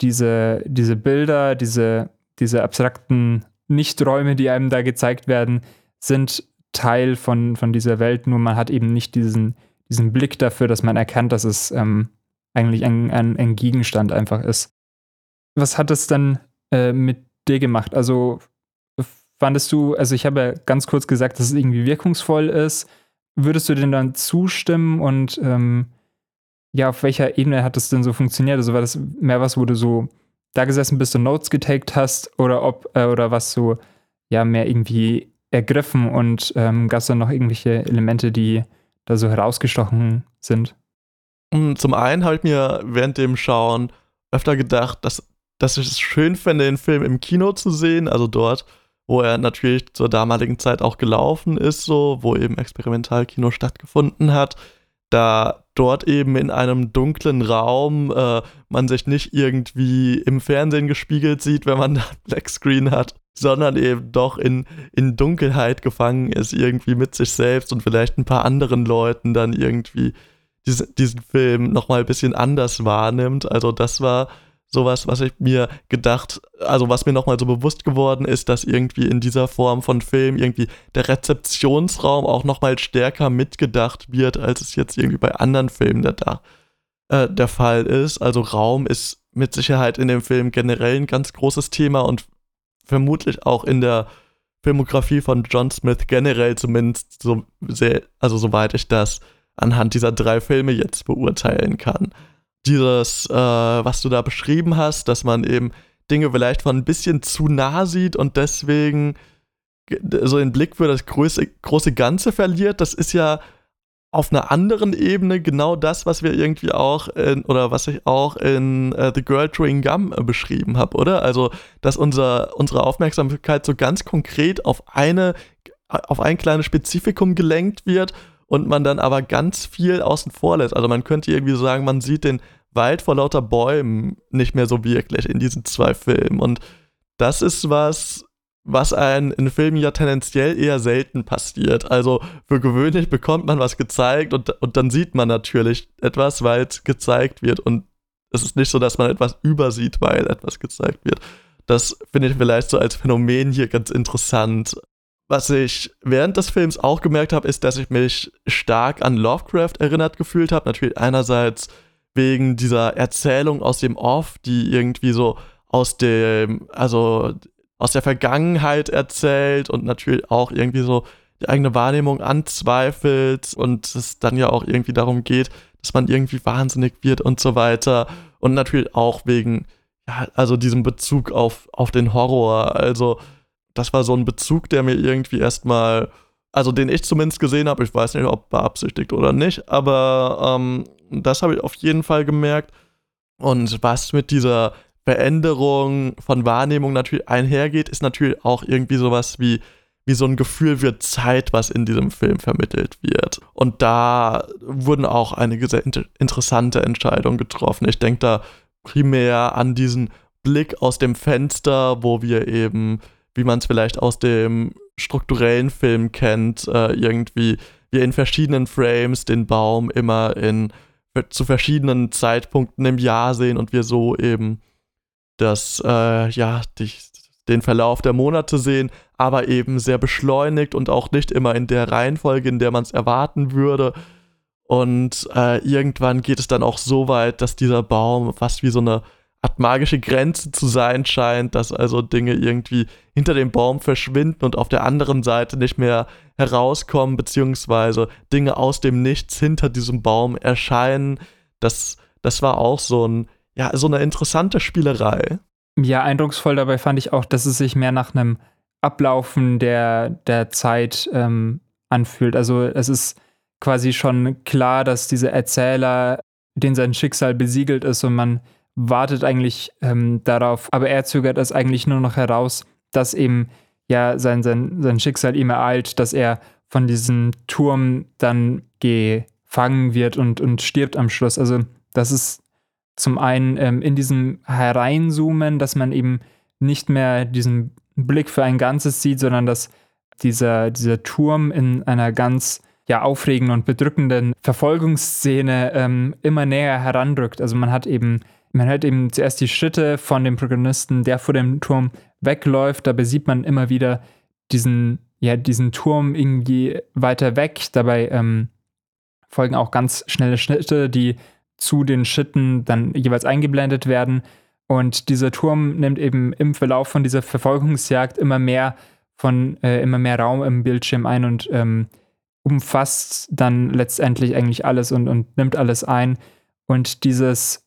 diese, diese Bilder, diese diese abstrakten Nichträume, die einem da gezeigt werden, sind Teil von, von dieser Welt, nur man hat eben nicht diesen, diesen Blick dafür, dass man erkennt, dass es ähm, eigentlich ein, ein, ein, Gegenstand einfach ist. Was hat es dann äh, mit dir gemacht? Also fandest du, also ich habe ja ganz kurz gesagt, dass es irgendwie wirkungsvoll ist. Würdest du denn dann zustimmen und ähm, ja, auf welcher Ebene hat es denn so funktioniert? Also war das mehr was, wo du so da gesessen bist und Notes getaked hast oder ob äh, oder was so ja mehr irgendwie ergriffen und ähm, gab es dann noch irgendwelche Elemente, die da so herausgestochen sind? Hm, zum einen habe ich mir während dem Schauen öfter gedacht, dass, dass ich es schön fände, den Film im Kino zu sehen, also dort, wo er natürlich zur damaligen Zeit auch gelaufen ist, so, wo eben Experimentalkino stattgefunden hat da dort eben in einem dunklen Raum äh, man sich nicht irgendwie im Fernsehen gespiegelt sieht, wenn man *laughs* da Black Screen hat, sondern eben doch in, in Dunkelheit gefangen ist, irgendwie mit sich selbst und vielleicht ein paar anderen Leuten dann irgendwie diese, diesen Film nochmal ein bisschen anders wahrnimmt. Also das war sowas, was ich mir gedacht, also was mir nochmal so bewusst geworden ist, dass irgendwie in dieser Form von Film irgendwie der Rezeptionsraum auch nochmal stärker mitgedacht wird, als es jetzt irgendwie bei anderen Filmen der, äh, der Fall ist. Also Raum ist mit Sicherheit in dem Film generell ein ganz großes Thema und vermutlich auch in der Filmografie von John Smith generell zumindest so sehr, also soweit ich das anhand dieser drei Filme jetzt beurteilen kann dieses, äh, was du da beschrieben hast, dass man eben Dinge vielleicht von ein bisschen zu nah sieht und deswegen so den Blick für das große, große Ganze verliert, das ist ja auf einer anderen Ebene genau das, was wir irgendwie auch in, oder was ich auch in uh, The Girl Chewing Gum äh, beschrieben habe, oder? Also, dass unser, unsere Aufmerksamkeit so ganz konkret auf eine, auf ein kleines Spezifikum gelenkt wird und man dann aber ganz viel außen vor lässt. Also man könnte irgendwie sagen, man sieht den Wald vor lauter Bäumen nicht mehr so wirklich in diesen zwei Filmen. Und das ist was, was einem in Filmen ja tendenziell eher selten passiert. Also für gewöhnlich bekommt man was gezeigt und, und dann sieht man natürlich etwas, weil es gezeigt wird. Und es ist nicht so, dass man etwas übersieht, weil etwas gezeigt wird. Das finde ich vielleicht so als Phänomen hier ganz interessant. Was ich während des Films auch gemerkt habe, ist, dass ich mich stark an Lovecraft erinnert gefühlt habe. Natürlich einerseits wegen dieser Erzählung aus dem Off, die irgendwie so aus dem, also aus der Vergangenheit erzählt und natürlich auch irgendwie so die eigene Wahrnehmung anzweifelt und es dann ja auch irgendwie darum geht, dass man irgendwie wahnsinnig wird und so weiter. Und natürlich auch wegen, ja, also diesem Bezug auf, auf den Horror. Also, das war so ein Bezug, der mir irgendwie erstmal, also den ich zumindest gesehen habe, ich weiß nicht, ob beabsichtigt oder nicht, aber ähm, das habe ich auf jeden Fall gemerkt. Und was mit dieser Veränderung von Wahrnehmung natürlich einhergeht, ist natürlich auch irgendwie sowas wie wie so ein Gefühl wird Zeit, was in diesem Film vermittelt wird. Und da wurden auch einige sehr inter interessante Entscheidungen getroffen. Ich denke da primär an diesen Blick aus dem Fenster, wo wir eben, wie man es vielleicht aus dem strukturellen Film kennt, äh, irgendwie wir in verschiedenen Frames den Baum immer in zu verschiedenen Zeitpunkten im Jahr sehen und wir so eben das, äh, ja, die, den Verlauf der Monate sehen, aber eben sehr beschleunigt und auch nicht immer in der Reihenfolge, in der man es erwarten würde. Und äh, irgendwann geht es dann auch so weit, dass dieser Baum fast wie so eine Art magische Grenze zu sein scheint, dass also Dinge irgendwie hinter dem Baum verschwinden und auf der anderen Seite nicht mehr herauskommen, beziehungsweise Dinge aus dem Nichts hinter diesem Baum erscheinen. Das, das war auch so ein, ja, so eine interessante Spielerei. Ja, eindrucksvoll dabei fand ich auch, dass es sich mehr nach einem Ablaufen der, der Zeit ähm, anfühlt. Also es ist quasi schon klar, dass dieser Erzähler, den sein Schicksal besiegelt ist und man wartet eigentlich ähm, darauf, aber er zögert es eigentlich nur noch heraus, dass eben ja sein, sein, sein Schicksal ihm ereilt, dass er von diesem Turm dann gefangen wird und, und stirbt am Schluss. Also das ist zum einen ähm, in diesem Hereinzoomen, dass man eben nicht mehr diesen Blick für ein Ganzes sieht, sondern dass dieser, dieser Turm in einer ganz ja, aufregenden und bedrückenden Verfolgungsszene ähm, immer näher herandrückt. Also man hat eben, man hört eben zuerst die Schritte von dem Protagonisten, der vor dem Turm wegläuft. Dabei sieht man immer wieder diesen, ja, diesen Turm irgendwie weiter weg. Dabei ähm, folgen auch ganz schnelle Schnitte, die zu den Schritten dann jeweils eingeblendet werden. Und dieser Turm nimmt eben im Verlauf von dieser Verfolgungsjagd immer mehr von äh, immer mehr Raum im Bildschirm ein und ähm, umfasst dann letztendlich eigentlich alles und, und nimmt alles ein. Und dieses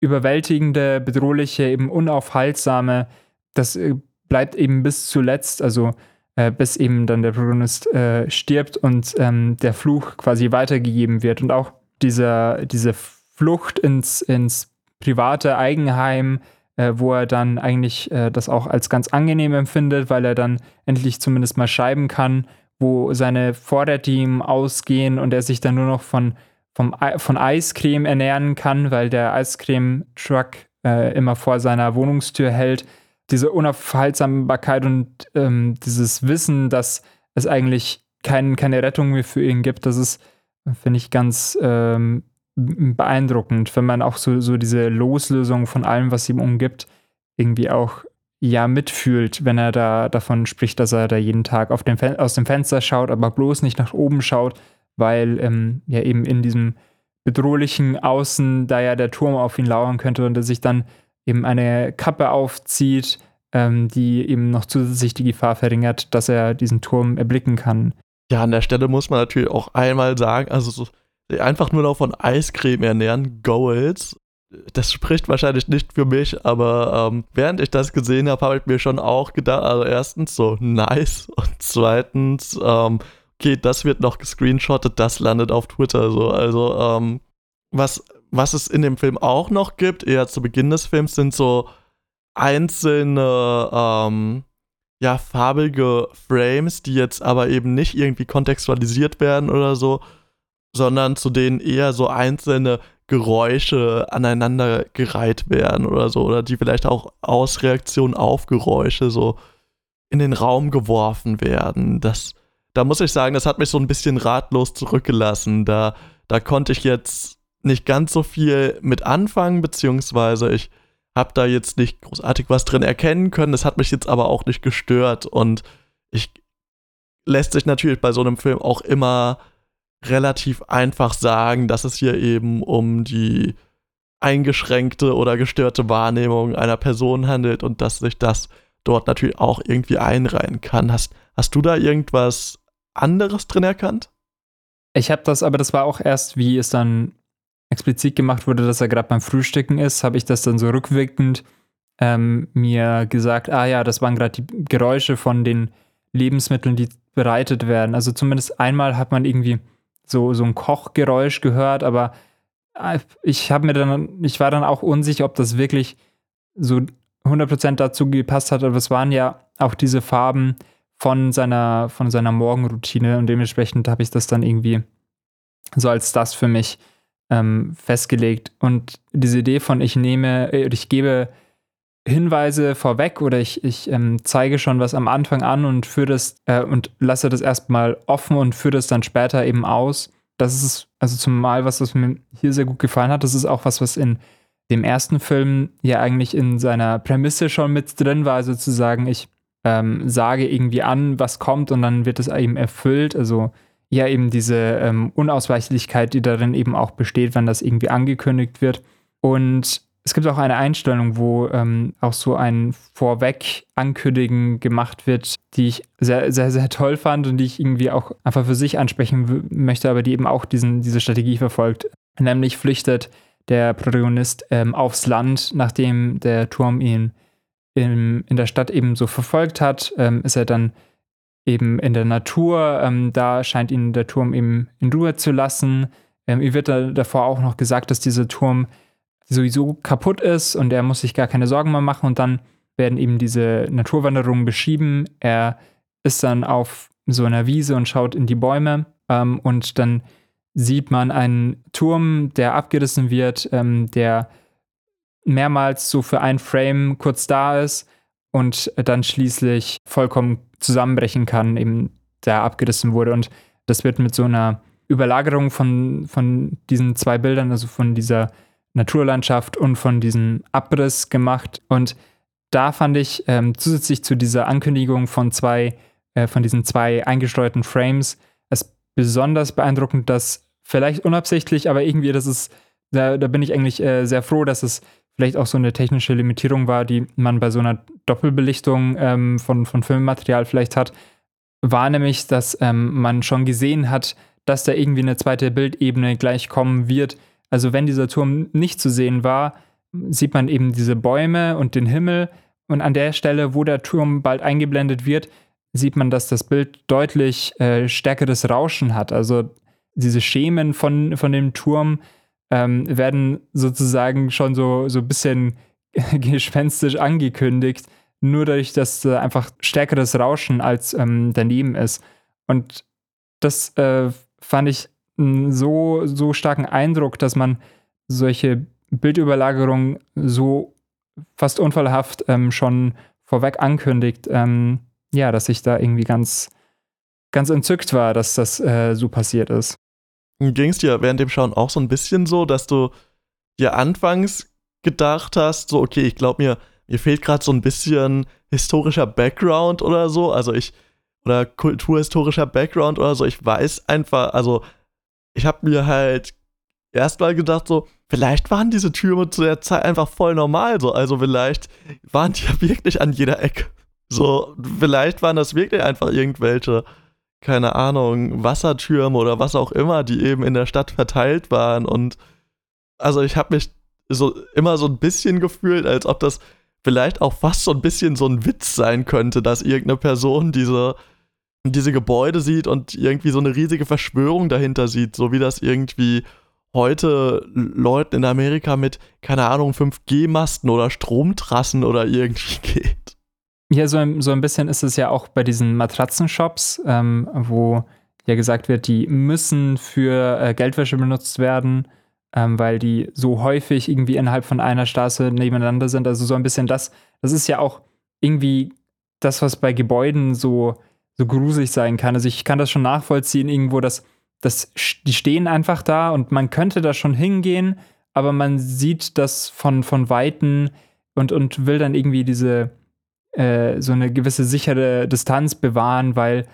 überwältigende, bedrohliche, eben unaufhaltsame, das äh, bleibt eben bis zuletzt, also äh, bis eben dann der Protagonist äh, stirbt und ähm, der Fluch quasi weitergegeben wird. Und auch dieser, diese Flucht ins, ins private Eigenheim, äh, wo er dann eigentlich äh, das auch als ganz angenehm empfindet, weil er dann endlich zumindest mal schreiben kann, wo seine Vorräte ihm ausgehen und er sich dann nur noch von, vom, von Eiscreme ernähren kann, weil der Eiscreme-Truck äh, immer vor seiner Wohnungstür hält. Diese Unaufhaltsamkeit und ähm, dieses Wissen, dass es eigentlich kein, keine Rettung mehr für ihn gibt, das ist Finde ich ganz ähm, beeindruckend, wenn man auch so, so diese Loslösung von allem, was ihm umgibt, irgendwie auch ja mitfühlt, wenn er da davon spricht, dass er da jeden Tag auf dem aus dem Fenster schaut, aber bloß nicht nach oben schaut, weil ähm, ja eben in diesem bedrohlichen Außen da ja der Turm auf ihn lauern könnte und er sich dann eben eine Kappe aufzieht, ähm, die eben noch zusätzlich die Gefahr verringert, dass er diesen Turm erblicken kann. Ja, an der Stelle muss man natürlich auch einmal sagen, also so, einfach nur noch von Eiscreme ernähren, Goals. Das spricht wahrscheinlich nicht für mich, aber ähm, während ich das gesehen habe, habe ich mir schon auch gedacht, also erstens so nice und zweitens, ähm, okay, das wird noch gescreenshottet, das landet auf Twitter so. Also, ähm, was, was es in dem Film auch noch gibt, eher zu Beginn des Films, sind so einzelne ähm, ja, farbige Frames, die jetzt aber eben nicht irgendwie kontextualisiert werden oder so, sondern zu denen eher so einzelne Geräusche aneinandergereiht werden oder so, oder die vielleicht auch aus Reaktion auf Geräusche so in den Raum geworfen werden. Das, da muss ich sagen, das hat mich so ein bisschen ratlos zurückgelassen. Da, da konnte ich jetzt nicht ganz so viel mit anfangen, beziehungsweise ich habe da jetzt nicht großartig was drin erkennen können. Das hat mich jetzt aber auch nicht gestört und ich lässt sich natürlich bei so einem Film auch immer relativ einfach sagen, dass es hier eben um die eingeschränkte oder gestörte Wahrnehmung einer Person handelt und dass sich das dort natürlich auch irgendwie einreihen kann. Hast, hast du da irgendwas anderes drin erkannt? Ich habe das, aber das war auch erst, wie es dann explizit gemacht wurde, dass er gerade beim Frühstücken ist, habe ich das dann so rückwirkend ähm, mir gesagt, ah ja, das waren gerade die Geräusche von den Lebensmitteln, die bereitet werden. Also zumindest einmal hat man irgendwie so, so ein Kochgeräusch gehört, aber äh, ich habe mir dann, ich war dann auch unsicher, ob das wirklich so 100% dazu gepasst hat, aber es waren ja auch diese Farben von seiner, von seiner Morgenroutine und dementsprechend habe ich das dann irgendwie so als das für mich ähm, festgelegt. Und diese Idee von ich nehme, äh, ich gebe Hinweise vorweg oder ich, ich ähm, zeige schon was am Anfang an und führe das äh, und lasse das erstmal offen und führe das dann später eben aus. Das ist also zumal was, was mir hier sehr gut gefallen hat. Das ist auch was, was in dem ersten Film ja eigentlich in seiner Prämisse schon mit drin war, also ich ähm, sage irgendwie an, was kommt und dann wird es eben erfüllt. Also ja, eben diese ähm, Unausweichlichkeit, die darin eben auch besteht, wenn das irgendwie angekündigt wird. Und es gibt auch eine Einstellung, wo ähm, auch so ein Vorweg-Ankündigen gemacht wird, die ich sehr, sehr, sehr toll fand und die ich irgendwie auch einfach für sich ansprechen möchte, aber die eben auch diesen, diese Strategie verfolgt. Nämlich flüchtet der Protagonist ähm, aufs Land, nachdem der Turm ihn in, in der Stadt eben so verfolgt hat, ähm, ist er dann eben in der Natur. Ähm, da scheint ihn der Turm eben in Ruhe zu lassen. Ähm, ihm wird da davor auch noch gesagt, dass dieser Turm sowieso kaputt ist und er muss sich gar keine Sorgen mehr machen. Und dann werden eben diese Naturwanderungen beschrieben. Er ist dann auf so einer Wiese und schaut in die Bäume ähm, und dann sieht man einen Turm, der abgerissen wird, ähm, der mehrmals so für ein Frame kurz da ist und dann schließlich vollkommen zusammenbrechen kann, eben der abgerissen wurde. Und das wird mit so einer Überlagerung von, von diesen zwei Bildern, also von dieser Naturlandschaft und von diesem Abriss gemacht. Und da fand ich ähm, zusätzlich zu dieser Ankündigung von zwei, äh, von diesen zwei eingesteuerten Frames, es besonders beeindruckend, dass vielleicht unabsichtlich, aber irgendwie, das ist, da, da bin ich eigentlich äh, sehr froh, dass es vielleicht auch so eine technische Limitierung war, die man bei so einer Doppelbelichtung ähm, von, von Filmmaterial vielleicht hat, war nämlich, dass ähm, man schon gesehen hat, dass da irgendwie eine zweite Bildebene gleich kommen wird. Also wenn dieser Turm nicht zu sehen war, sieht man eben diese Bäume und den Himmel. Und an der Stelle, wo der Turm bald eingeblendet wird, sieht man, dass das Bild deutlich äh, stärkeres Rauschen hat. Also diese Schemen von, von dem Turm ähm, werden sozusagen schon so, so ein bisschen *laughs* gespenstisch angekündigt, nur dadurch, dass äh, einfach stärkeres Rauschen als ähm, daneben ist. Und das äh, fand ich einen so, so starken Eindruck, dass man solche Bildüberlagerungen so fast unfallhaft ähm, schon vorweg ankündigt, ähm, ja, dass ich da irgendwie ganz, ganz entzückt war, dass das äh, so passiert ist. Ging es dir während dem Schauen auch so ein bisschen so, dass du dir anfangs gedacht hast, so, okay, ich glaube mir, mir fehlt gerade so ein bisschen historischer Background oder so, also ich, oder kulturhistorischer Background oder so, ich weiß einfach, also ich habe mir halt erstmal gedacht, so, vielleicht waren diese Türme zu der Zeit einfach voll normal, so, also vielleicht waren die ja wirklich an jeder Ecke. So, vielleicht waren das wirklich einfach irgendwelche keine Ahnung, Wassertürme oder was auch immer, die eben in der Stadt verteilt waren. Und also ich habe mich so immer so ein bisschen gefühlt, als ob das vielleicht auch fast so ein bisschen so ein Witz sein könnte, dass irgendeine Person diese, diese Gebäude sieht und irgendwie so eine riesige Verschwörung dahinter sieht, so wie das irgendwie heute Leuten in Amerika mit, keine Ahnung, 5G-Masten oder Stromtrassen oder irgendwie *laughs* geht. Ja, so ein, so ein bisschen ist es ja auch bei diesen Matratzenshops, ähm, wo ja gesagt wird, die müssen für äh, Geldwäsche benutzt werden, ähm, weil die so häufig irgendwie innerhalb von einer Straße nebeneinander sind. Also so ein bisschen das, das ist ja auch irgendwie das, was bei Gebäuden so, so gruselig sein kann. Also ich kann das schon nachvollziehen, irgendwo, dass, dass die stehen einfach da und man könnte da schon hingehen, aber man sieht das von, von Weitem und, und will dann irgendwie diese äh, so eine gewisse sichere Distanz bewahren, weil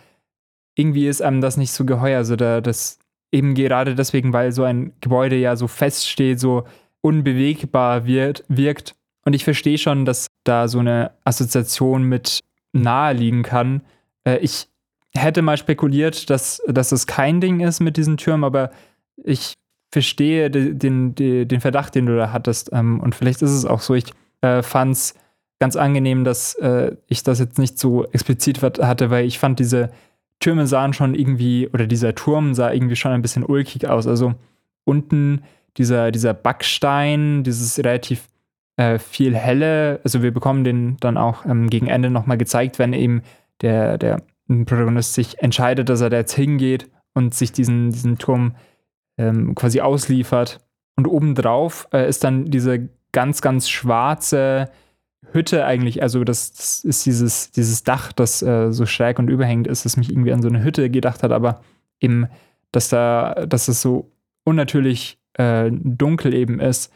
irgendwie ist einem das nicht so geheuer. Also da, das eben gerade deswegen, weil so ein Gebäude ja so feststeht, so unbewegbar wird, wirkt. Und ich verstehe schon, dass da so eine Assoziation mit nahe liegen kann. Äh, ich hätte mal spekuliert, dass, dass es kein Ding ist mit diesen Türmen, aber ich verstehe den, den, den Verdacht, den du da hattest. Ähm, und vielleicht ist es auch so. Ich äh, fand es ganz angenehm, dass äh, ich das jetzt nicht so explizit hatte, weil ich fand, diese Türme sahen schon irgendwie, oder dieser Turm sah irgendwie schon ein bisschen ulkig aus. Also unten dieser, dieser Backstein, dieses relativ äh, viel helle, also wir bekommen den dann auch ähm, gegen Ende nochmal gezeigt, wenn eben der, der Protagonist sich entscheidet, dass er da jetzt hingeht und sich diesen, diesen Turm ähm, quasi ausliefert. Und obendrauf äh, ist dann diese ganz, ganz schwarze Hütte eigentlich, also das, das ist dieses, dieses Dach, das äh, so schräg und überhängend ist, das mich irgendwie an so eine Hütte gedacht hat, aber eben, dass da, dass es so unnatürlich äh, dunkel eben ist.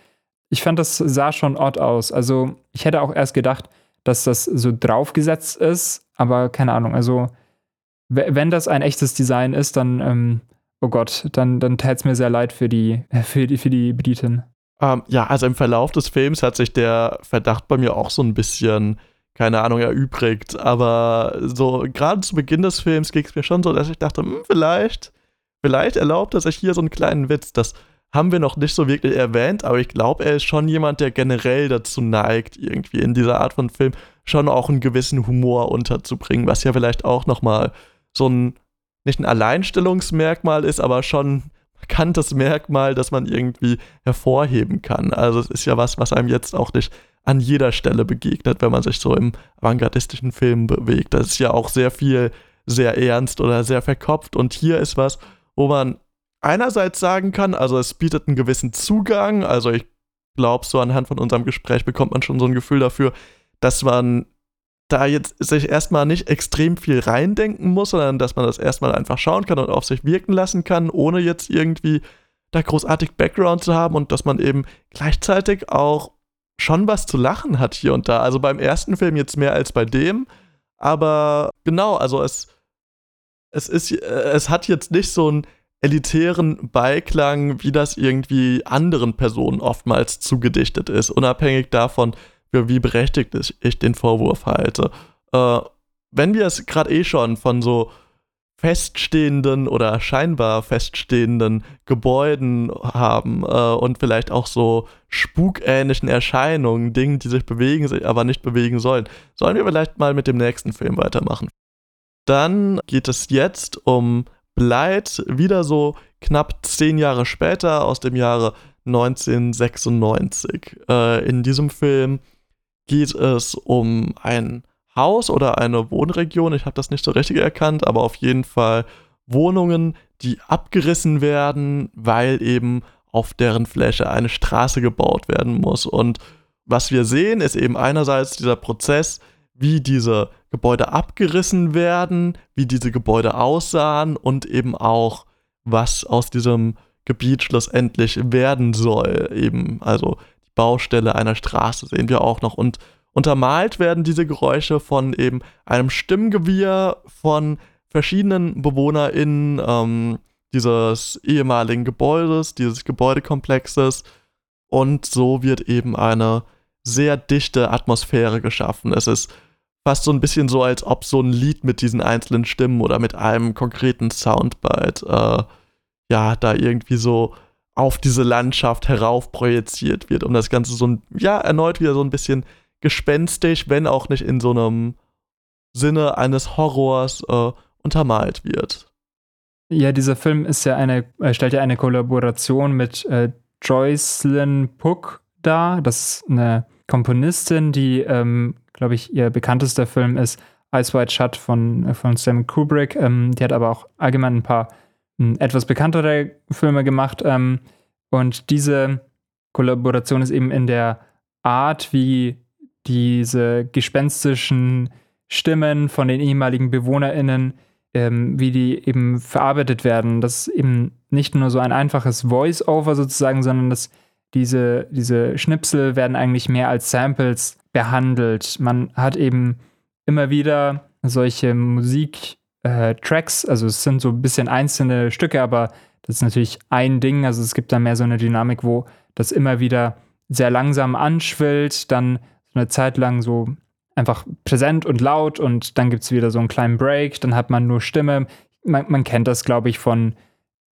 Ich fand, das sah schon odd aus. Also ich hätte auch erst gedacht, dass das so draufgesetzt ist, aber keine Ahnung. Also wenn das ein echtes Design ist, dann, ähm, oh Gott, dann, dann täte es mir sehr leid für die, *laughs* für die, für die Britin. Ähm, ja, also im Verlauf des Films hat sich der Verdacht bei mir auch so ein bisschen, keine Ahnung, erübrigt. Aber so gerade zu Beginn des Films ging es mir schon so, dass ich dachte, hm, vielleicht, vielleicht erlaubt er sich hier so einen kleinen Witz. Das haben wir noch nicht so wirklich erwähnt, aber ich glaube, er ist schon jemand, der generell dazu neigt, irgendwie in dieser Art von Film schon auch einen gewissen Humor unterzubringen, was ja vielleicht auch nochmal so ein, nicht ein Alleinstellungsmerkmal ist, aber schon markantes Merkmal, das man irgendwie hervorheben kann. Also es ist ja was, was einem jetzt auch nicht an jeder Stelle begegnet, wenn man sich so im avantgardistischen Film bewegt. Das ist ja auch sehr viel sehr ernst oder sehr verkopft und hier ist was, wo man einerseits sagen kann, also es bietet einen gewissen Zugang, also ich glaube, so anhand von unserem Gespräch bekommt man schon so ein Gefühl dafür, dass man da jetzt sich erstmal nicht extrem viel reindenken muss, sondern dass man das erstmal einfach schauen kann und auf sich wirken lassen kann, ohne jetzt irgendwie da großartig Background zu haben und dass man eben gleichzeitig auch schon was zu lachen hat hier und da. Also beim ersten Film jetzt mehr als bei dem, aber genau, also es es ist es hat jetzt nicht so einen elitären Beiklang, wie das irgendwie anderen Personen oftmals zugedichtet ist, unabhängig davon, für wie berechtigt ich den Vorwurf halte. Äh, wenn wir es gerade eh schon von so feststehenden oder scheinbar feststehenden Gebäuden haben äh, und vielleicht auch so spukähnlichen Erscheinungen, Dingen, die sich bewegen, sich aber nicht bewegen sollen, sollen wir vielleicht mal mit dem nächsten Film weitermachen. Dann geht es jetzt um Bleit, wieder so knapp zehn Jahre später, aus dem Jahre 1996. Äh, in diesem Film geht es um ein Haus oder eine Wohnregion. Ich habe das nicht so richtig erkannt, aber auf jeden Fall Wohnungen, die abgerissen werden, weil eben auf deren Fläche eine Straße gebaut werden muss. Und was wir sehen, ist eben einerseits dieser Prozess, wie diese Gebäude abgerissen werden, wie diese Gebäude aussahen und eben auch, was aus diesem Gebiet schlussendlich werden soll. Eben, also Baustelle einer Straße sehen wir auch noch. Und untermalt werden diese Geräusche von eben einem Stimmgewirr von verschiedenen BewohnerInnen ähm, dieses ehemaligen Gebäudes, dieses Gebäudekomplexes. Und so wird eben eine sehr dichte Atmosphäre geschaffen. Es ist fast so ein bisschen so, als ob so ein Lied mit diesen einzelnen Stimmen oder mit einem konkreten Soundbite, äh, ja, da irgendwie so auf diese Landschaft heraufprojiziert wird, um das Ganze so ein, ja, erneut wieder so ein bisschen gespenstisch, wenn auch nicht in so einem Sinne eines Horrors äh, untermalt wird. Ja, dieser Film ist ja eine, äh, stellt ja eine Kollaboration mit äh, Joycelyn Puck dar. Das ist eine Komponistin, die, ähm, glaube ich, ihr bekanntester Film ist Ice White Shut von, äh, von Sam Kubrick. Ähm, die hat aber auch allgemein ein paar etwas bekanntere Filme gemacht. Ähm, und diese Kollaboration ist eben in der Art, wie diese gespenstischen Stimmen von den ehemaligen BewohnerInnen, ähm, wie die eben verarbeitet werden. Das ist eben nicht nur so ein einfaches Voice-Over sozusagen, sondern dass diese, diese Schnipsel werden eigentlich mehr als Samples behandelt. Man hat eben immer wieder solche Musik äh, Tracks. Also es sind so ein bisschen einzelne Stücke, aber das ist natürlich ein Ding. Also es gibt da mehr so eine Dynamik, wo das immer wieder sehr langsam anschwillt, dann so eine Zeit lang so einfach präsent und laut und dann gibt es wieder so einen kleinen Break, dann hat man nur Stimme. Man, man kennt das, glaube ich, von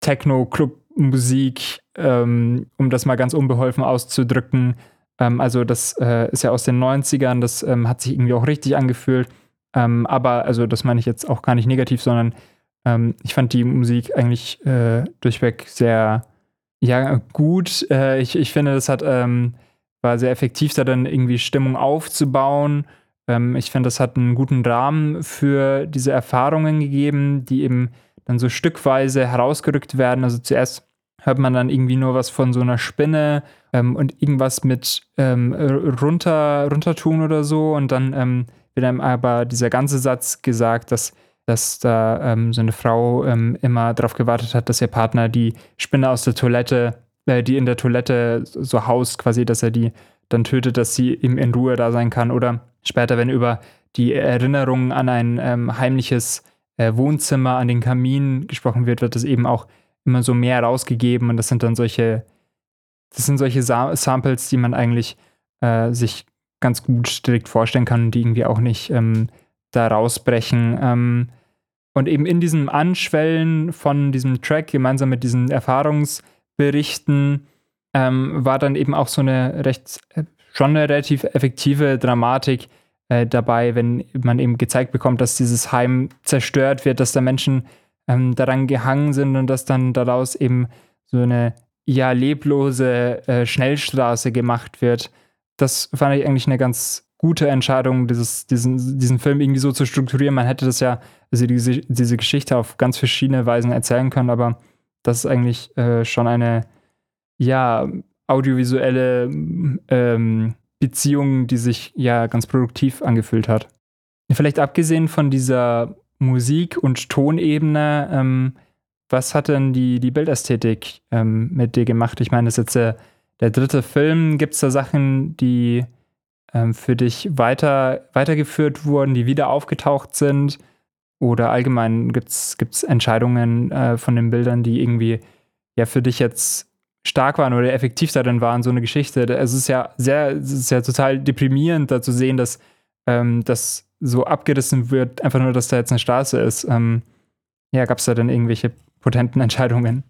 Techno-Club-Musik, ähm, um das mal ganz unbeholfen auszudrücken. Ähm, also das äh, ist ja aus den 90ern, das ähm, hat sich irgendwie auch richtig angefühlt. Ähm, aber, also das meine ich jetzt auch gar nicht negativ, sondern ähm, ich fand die Musik eigentlich äh, durchweg sehr ja, gut. Äh, ich, ich finde, das hat, ähm, war sehr effektiv, da dann irgendwie Stimmung aufzubauen. Ähm, ich finde, das hat einen guten Rahmen für diese Erfahrungen gegeben, die eben dann so stückweise herausgerückt werden. Also zuerst hört man dann irgendwie nur was von so einer Spinne ähm, und irgendwas mit ähm, runter, runtertun oder so. Und dann ähm, wird einem aber dieser ganze Satz gesagt, dass, dass da ähm, so eine Frau ähm, immer darauf gewartet hat, dass ihr Partner die Spinne aus der Toilette, äh, die in der Toilette so haust, quasi, dass er die dann tötet, dass sie ihm in Ruhe da sein kann. Oder später, wenn über die Erinnerungen an ein ähm, heimliches äh, Wohnzimmer, an den Kamin gesprochen wird, wird das eben auch immer so mehr rausgegeben. Und das sind dann solche, das sind solche Sa Samples, die man eigentlich äh, sich ganz gut direkt vorstellen kann, die irgendwie auch nicht ähm, da rausbrechen. Ähm, und eben in diesem Anschwellen von diesem Track gemeinsam mit diesen Erfahrungsberichten ähm, war dann eben auch so eine recht, äh, schon eine relativ effektive Dramatik äh, dabei, wenn man eben gezeigt bekommt, dass dieses Heim zerstört wird, dass da Menschen ähm, daran gehangen sind und dass dann daraus eben so eine ja leblose äh, Schnellstraße gemacht wird das fand ich eigentlich eine ganz gute Entscheidung, dieses, diesen, diesen Film irgendwie so zu strukturieren. Man hätte das ja, also diese, diese Geschichte auf ganz verschiedene Weisen erzählen können, aber das ist eigentlich äh, schon eine, ja, audiovisuelle ähm, Beziehung, die sich ja ganz produktiv angefühlt hat. Vielleicht abgesehen von dieser Musik- und Tonebene, ähm, was hat denn die, die Bildästhetik ähm, mit dir gemacht? Ich meine, das ist jetzt äh, der dritte Film, gibt es da Sachen, die ähm, für dich weiter, weitergeführt wurden, die wieder aufgetaucht sind? Oder allgemein gibt es Entscheidungen äh, von den Bildern, die irgendwie ja für dich jetzt stark waren oder effektiv darin waren, so eine Geschichte. Es ist ja sehr, es ist ja total deprimierend, da zu sehen, dass ähm, das so abgerissen wird, einfach nur, dass da jetzt eine Straße ist. Ähm, ja, gab es da dann irgendwelche potenten Entscheidungen?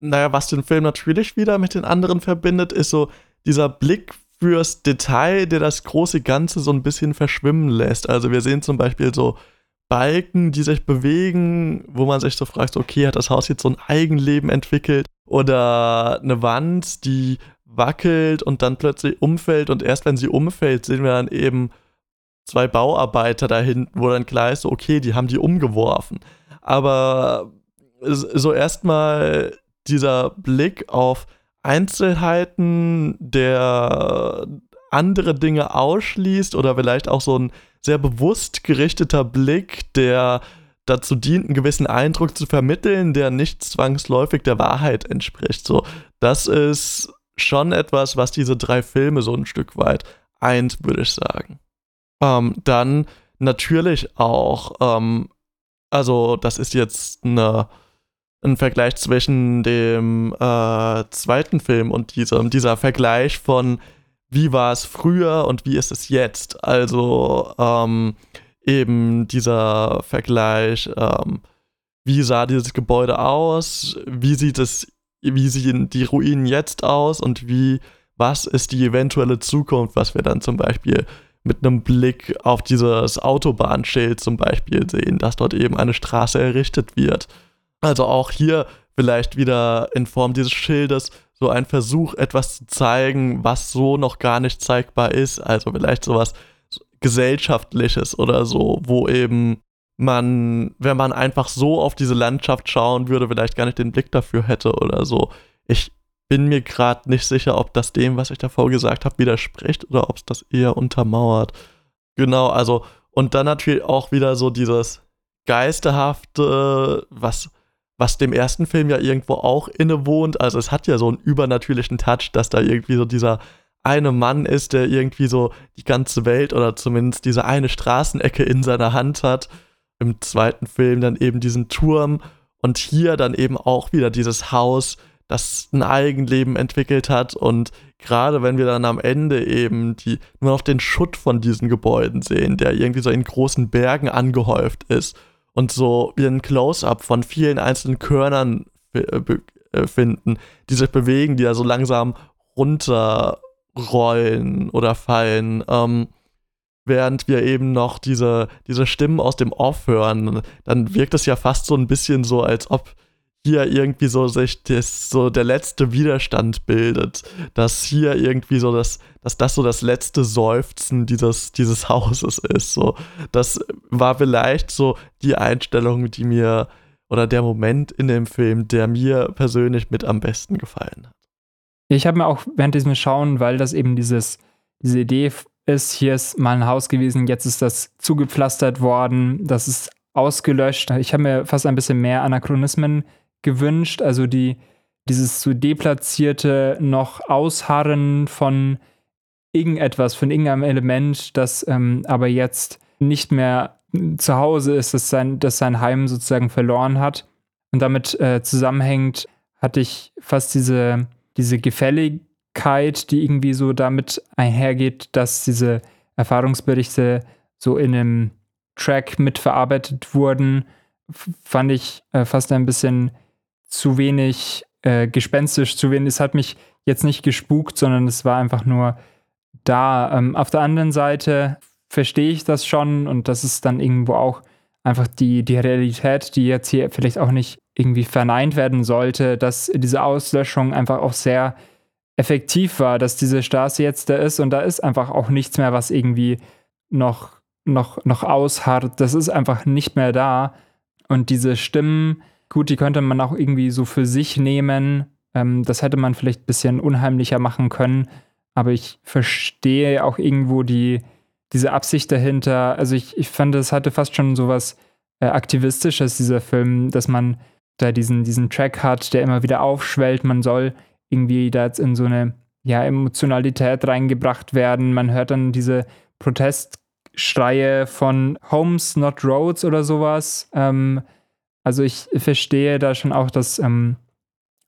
Naja, was den Film natürlich wieder mit den anderen verbindet, ist so dieser Blick fürs Detail, der das große Ganze so ein bisschen verschwimmen lässt. Also wir sehen zum Beispiel so Balken, die sich bewegen, wo man sich so fragt, okay, hat das Haus jetzt so ein Eigenleben entwickelt? Oder eine Wand, die wackelt und dann plötzlich umfällt und erst wenn sie umfällt, sehen wir dann eben zwei Bauarbeiter da hinten, wo dann klar ist, okay, die haben die umgeworfen. Aber so erstmal dieser Blick auf Einzelheiten, der andere Dinge ausschließt oder vielleicht auch so ein sehr bewusst gerichteter Blick, der dazu dient, einen gewissen Eindruck zu vermitteln, der nicht zwangsläufig der Wahrheit entspricht. So, das ist schon etwas, was diese drei Filme so ein Stück weit eint, würde ich sagen. Ähm, dann natürlich auch, ähm, also das ist jetzt eine ein Vergleich zwischen dem äh, zweiten Film und diesem. Dieser Vergleich von wie war es früher und wie ist es jetzt. Also ähm, eben dieser Vergleich, ähm, wie sah dieses Gebäude aus, wie sieht es, wie sehen die Ruinen jetzt aus und wie, was ist die eventuelle Zukunft, was wir dann zum Beispiel mit einem Blick auf dieses Autobahnschild zum Beispiel sehen, dass dort eben eine Straße errichtet wird. Also auch hier vielleicht wieder in Form dieses Schildes so ein Versuch, etwas zu zeigen, was so noch gar nicht zeigbar ist. Also vielleicht sowas gesellschaftliches oder so, wo eben man, wenn man einfach so auf diese Landschaft schauen würde, vielleicht gar nicht den Blick dafür hätte oder so. Ich bin mir gerade nicht sicher, ob das dem, was ich davor gesagt habe, widerspricht oder ob es das eher untermauert. Genau, also und dann natürlich auch wieder so dieses Geisterhafte, was was dem ersten Film ja irgendwo auch innewohnt. Also es hat ja so einen übernatürlichen Touch, dass da irgendwie so dieser eine Mann ist, der irgendwie so die ganze Welt oder zumindest diese eine Straßenecke in seiner Hand hat. im zweiten Film dann eben diesen Turm und hier dann eben auch wieder dieses Haus, das ein Eigenleben entwickelt hat und gerade wenn wir dann am Ende eben die nur noch den Schutt von diesen Gebäuden sehen, der irgendwie so in großen Bergen angehäuft ist und so wie ein Close-up von vielen einzelnen Körnern äh, äh, finden, die sich bewegen, die da so langsam runterrollen oder fallen. Ähm, während wir eben noch diese, diese Stimmen aus dem Off hören, dann wirkt es ja fast so ein bisschen so, als ob hier irgendwie so sich das, so der letzte Widerstand bildet, dass hier irgendwie so das, dass das so das letzte Seufzen dieses, dieses *laughs* Hauses ist. So, das war vielleicht so die Einstellung, die mir oder der Moment in dem Film, der mir persönlich mit am besten gefallen hat. Ich habe mir auch während diesem Schauen, weil das eben dieses, diese Idee ist, hier ist mal ein Haus gewesen, jetzt ist das zugepflastert worden, das ist ausgelöscht. Ich habe mir fast ein bisschen mehr Anachronismen gewünscht, also die, dieses so deplatzierte noch Ausharren von irgendetwas, von irgendeinem Element, das ähm, aber jetzt nicht mehr zu Hause ist, das sein, das sein Heim sozusagen verloren hat. Und damit äh, zusammenhängt, hatte ich fast diese, diese Gefälligkeit die irgendwie so damit einhergeht, dass diese Erfahrungsberichte so in einem Track mitverarbeitet wurden, fand ich äh, fast ein bisschen zu wenig äh, gespenstisch, zu wenig. Es hat mich jetzt nicht gespukt, sondern es war einfach nur da. Ähm, auf der anderen Seite verstehe ich das schon und das ist dann irgendwo auch einfach die, die Realität, die jetzt hier vielleicht auch nicht irgendwie verneint werden sollte, dass diese Auslöschung einfach auch sehr effektiv war, dass diese Straße jetzt da ist und da ist einfach auch nichts mehr, was irgendwie noch, noch, noch ausharrt. Das ist einfach nicht mehr da. Und diese Stimmen, gut, die könnte man auch irgendwie so für sich nehmen. Ähm, das hätte man vielleicht ein bisschen unheimlicher machen können. Aber ich verstehe auch irgendwo die, diese Absicht dahinter. Also ich, ich fand, es hatte fast schon so was äh, Aktivistisches, dieser Film, dass man da diesen, diesen Track hat, der immer wieder aufschwellt. Man soll irgendwie da jetzt in so eine ja, Emotionalität reingebracht werden. Man hört dann diese Protestschreie von Homes, not Roads oder sowas. Ähm, also ich verstehe da schon auch, dass ähm,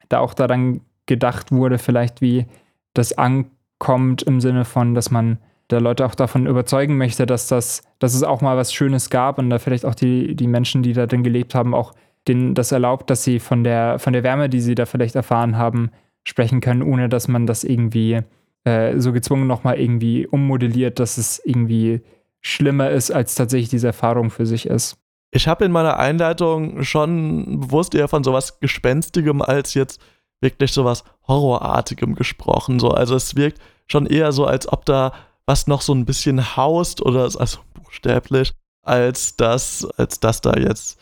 da auch daran gedacht wurde, vielleicht wie das ankommt im Sinne von, dass man da Leute auch davon überzeugen möchte, dass das, dass es auch mal was Schönes gab und da vielleicht auch die, die Menschen, die da drin gelebt haben, auch denen das erlaubt, dass sie von der, von der Wärme, die sie da vielleicht erfahren haben, sprechen können, ohne dass man das irgendwie äh, so gezwungen nochmal irgendwie ummodelliert, dass es irgendwie schlimmer ist, als tatsächlich diese Erfahrung für sich ist. Ich habe in meiner Einleitung schon bewusst eher von sowas Gespenstigem als jetzt wirklich sowas Horrorartigem gesprochen. So, also es wirkt schon eher so, als ob da was noch so ein bisschen haust oder also buchstäblich, als dass, als dass da jetzt,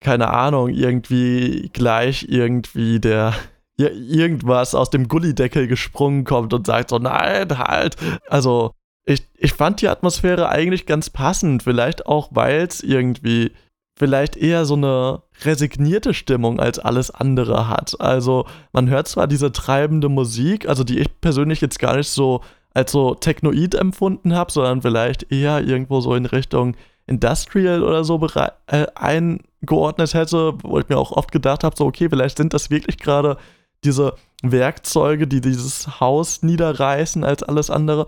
keine Ahnung, irgendwie gleich irgendwie der *laughs* irgendwas aus dem Gullideckel gesprungen kommt und sagt so, nein, halt. Also, ich, ich fand die Atmosphäre eigentlich ganz passend. Vielleicht auch, weil es irgendwie vielleicht eher so eine resignierte Stimmung als alles andere hat. Also, man hört zwar diese treibende Musik, also die ich persönlich jetzt gar nicht so als so Technoid empfunden habe, sondern vielleicht eher irgendwo so in Richtung Industrial oder so äh, eingeordnet hätte, wo ich mir auch oft gedacht habe, so okay, vielleicht sind das wirklich gerade diese Werkzeuge, die dieses Haus niederreißen als alles andere.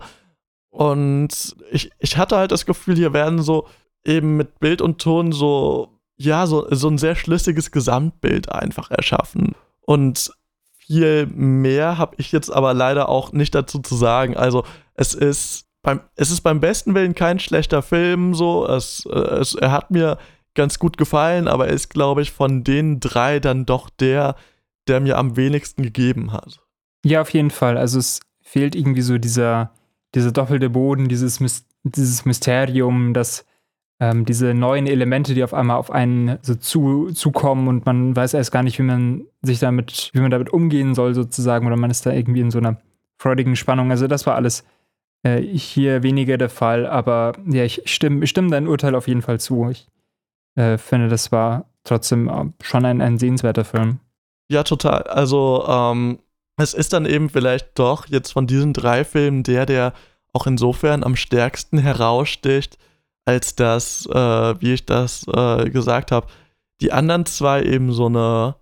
Und ich, ich hatte halt das Gefühl, hier werden so eben mit Bild und Ton so, ja, so, so ein sehr schlüssiges Gesamtbild einfach erschaffen. Und viel mehr habe ich jetzt aber leider auch nicht dazu zu sagen. Also es ist beim, es ist beim besten Willen kein schlechter Film, so. Es, es, er hat mir ganz gut gefallen, aber er ist, glaube ich, von den drei dann doch der, der mir am wenigsten gegeben hat. Ja, auf jeden Fall. Also es fehlt irgendwie so dieser, dieser doppelte Boden, dieses, dieses Mysterium, dass ähm, diese neuen Elemente, die auf einmal auf einen so zu, zukommen und man weiß erst gar nicht, wie man sich damit, wie man damit umgehen soll, sozusagen, oder man ist da irgendwie in so einer freudigen Spannung. Also das war alles äh, hier weniger der Fall, aber ja, ich stimme, ich stimme dein Urteil auf jeden Fall zu. Ich äh, finde, das war trotzdem äh, schon ein, ein sehenswerter Film. Ja, total. Also, ähm, es ist dann eben vielleicht doch jetzt von diesen drei Filmen der, der auch insofern am stärksten heraussticht, als dass, äh, wie ich das äh, gesagt habe, die anderen zwei eben so eine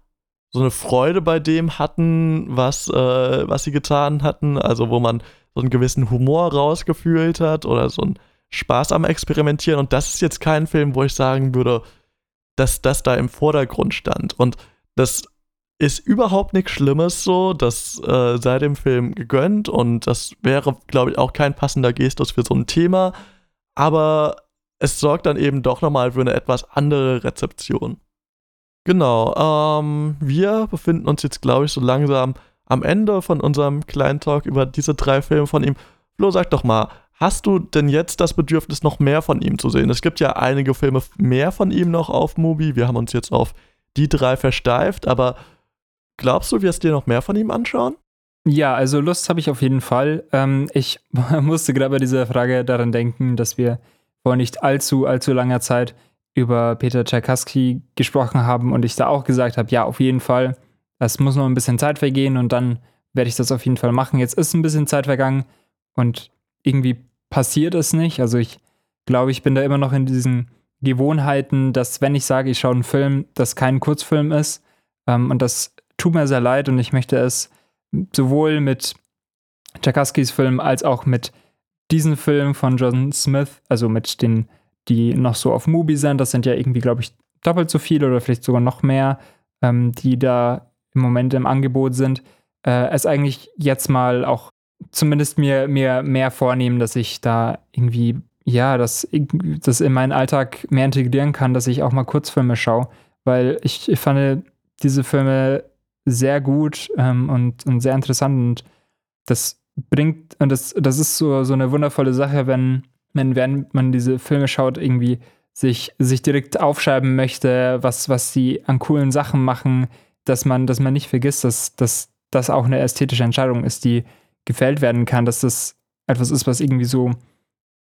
so eine Freude bei dem hatten, was, äh, was sie getan hatten, also wo man so einen gewissen Humor rausgefühlt hat oder so einen Spaß am Experimentieren. Und das ist jetzt kein Film, wo ich sagen würde, dass das da im Vordergrund stand. Und das ist überhaupt nichts Schlimmes so, das äh, sei dem Film gegönnt und das wäre, glaube ich, auch kein passender Gestus für so ein Thema. Aber es sorgt dann eben doch nochmal für eine etwas andere Rezeption. Genau, ähm, wir befinden uns jetzt, glaube ich, so langsam am Ende von unserem kleinen Talk über diese drei Filme von ihm. Flo, sag doch mal, hast du denn jetzt das Bedürfnis, noch mehr von ihm zu sehen? Es gibt ja einige Filme mehr von ihm noch auf Mubi. Wir haben uns jetzt auf die drei versteift, aber glaubst du, wirst dir noch mehr von ihm anschauen? Ja, also Lust habe ich auf jeden Fall. Ähm, ich *laughs* musste gerade bei dieser Frage daran denken, dass wir vor nicht allzu, allzu langer Zeit über Peter Tchaikovsky gesprochen haben und ich da auch gesagt habe, ja, auf jeden Fall, es muss noch ein bisschen Zeit vergehen und dann werde ich das auf jeden Fall machen. Jetzt ist ein bisschen Zeit vergangen und irgendwie passiert es nicht. Also ich glaube, ich bin da immer noch in diesen Gewohnheiten, dass wenn ich sage, ich schaue einen Film, das kein Kurzfilm ist. Ähm, und das tut mir sehr leid und ich möchte es sowohl mit Tchaikovskys Film als auch mit diesen Film von John Smith, also mit den die noch so auf Mubi sind. Das sind ja irgendwie, glaube ich, doppelt so viele oder vielleicht sogar noch mehr, ähm, die da im Moment im Angebot sind. Äh, es eigentlich jetzt mal auch zumindest mir, mir mehr vornehmen, dass ich da irgendwie, ja, das, das in meinen Alltag mehr integrieren kann, dass ich auch mal Kurzfilme schaue. Weil ich, ich fand diese Filme sehr gut ähm, und, und sehr interessant und das bringt, und das, das ist so, so eine wundervolle Sache, wenn man, während man diese Filme schaut, irgendwie sich, sich direkt aufschreiben möchte, was, was sie an coolen Sachen machen, dass man, dass man nicht vergisst, dass, dass das auch eine ästhetische Entscheidung ist, die gefällt werden kann, dass das etwas ist, was irgendwie so,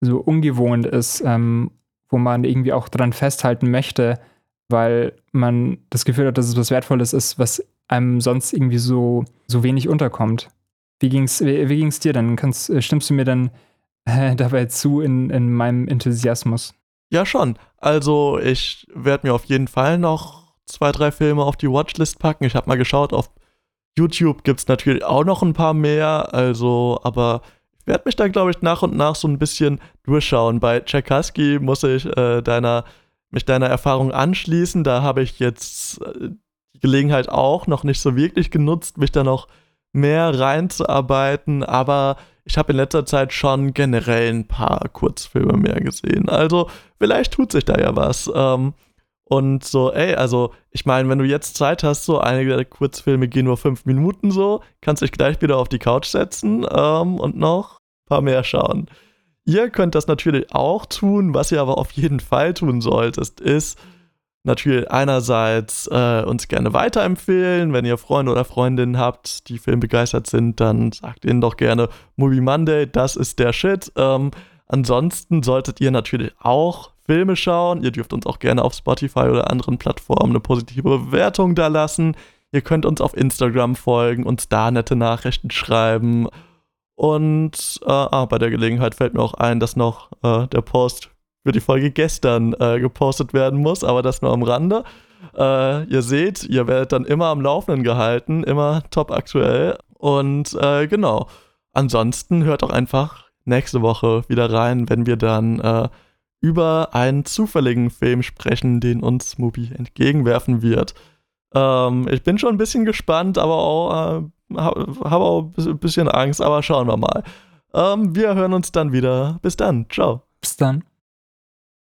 so ungewohnt ist, ähm, wo man irgendwie auch dran festhalten möchte, weil man das Gefühl hat, dass es was Wertvolles ist, was einem sonst irgendwie so, so wenig unterkommt. Wie ging's, wie, wie ging's dir dann? Kannst, stimmst du mir dann *laughs* dabei zu in, in meinem Enthusiasmus. Ja, schon. Also, ich werde mir auf jeden Fall noch zwei, drei Filme auf die Watchlist packen. Ich habe mal geschaut, auf YouTube gibt es natürlich auch noch ein paar mehr. Also, aber ich werde mich da, glaube ich, nach und nach so ein bisschen durchschauen. Bei Tchaikovsky muss ich äh, deiner, mich deiner Erfahrung anschließen. Da habe ich jetzt äh, Gelegenheit auch noch nicht so wirklich genutzt, mich da noch mehr reinzuarbeiten. Aber ich habe in letzter Zeit schon generell ein paar Kurzfilme mehr gesehen. Also vielleicht tut sich da ja was. Ähm, und so, ey, also ich meine, wenn du jetzt Zeit hast, so einige der Kurzfilme gehen nur fünf Minuten so, kannst dich gleich wieder auf die Couch setzen ähm, und noch ein paar mehr schauen. Ihr könnt das natürlich auch tun, was ihr aber auf jeden Fall tun solltet, ist natürlich einerseits äh, uns gerne weiterempfehlen. Wenn ihr Freunde oder Freundinnen habt, die filmbegeistert sind, dann sagt ihnen doch gerne Movie Monday, das ist der Shit. Ähm, ansonsten solltet ihr natürlich auch Filme schauen. Ihr dürft uns auch gerne auf Spotify oder anderen Plattformen eine positive Bewertung da lassen. Ihr könnt uns auf Instagram folgen, uns da nette Nachrichten schreiben. Und äh, ah, bei der Gelegenheit fällt mir auch ein, dass noch äh, der Post für die Folge gestern äh, gepostet werden muss, aber das nur am Rande. Äh, ihr seht, ihr werdet dann immer am Laufenden gehalten, immer top aktuell. Und äh, genau. Ansonsten hört auch einfach nächste Woche wieder rein, wenn wir dann äh, über einen zufälligen Film sprechen, den uns Mubi entgegenwerfen wird. Ähm, ich bin schon ein bisschen gespannt, aber auch äh, habe hab auch ein bisschen Angst, aber schauen wir mal. Ähm, wir hören uns dann wieder. Bis dann. Ciao. Bis dann.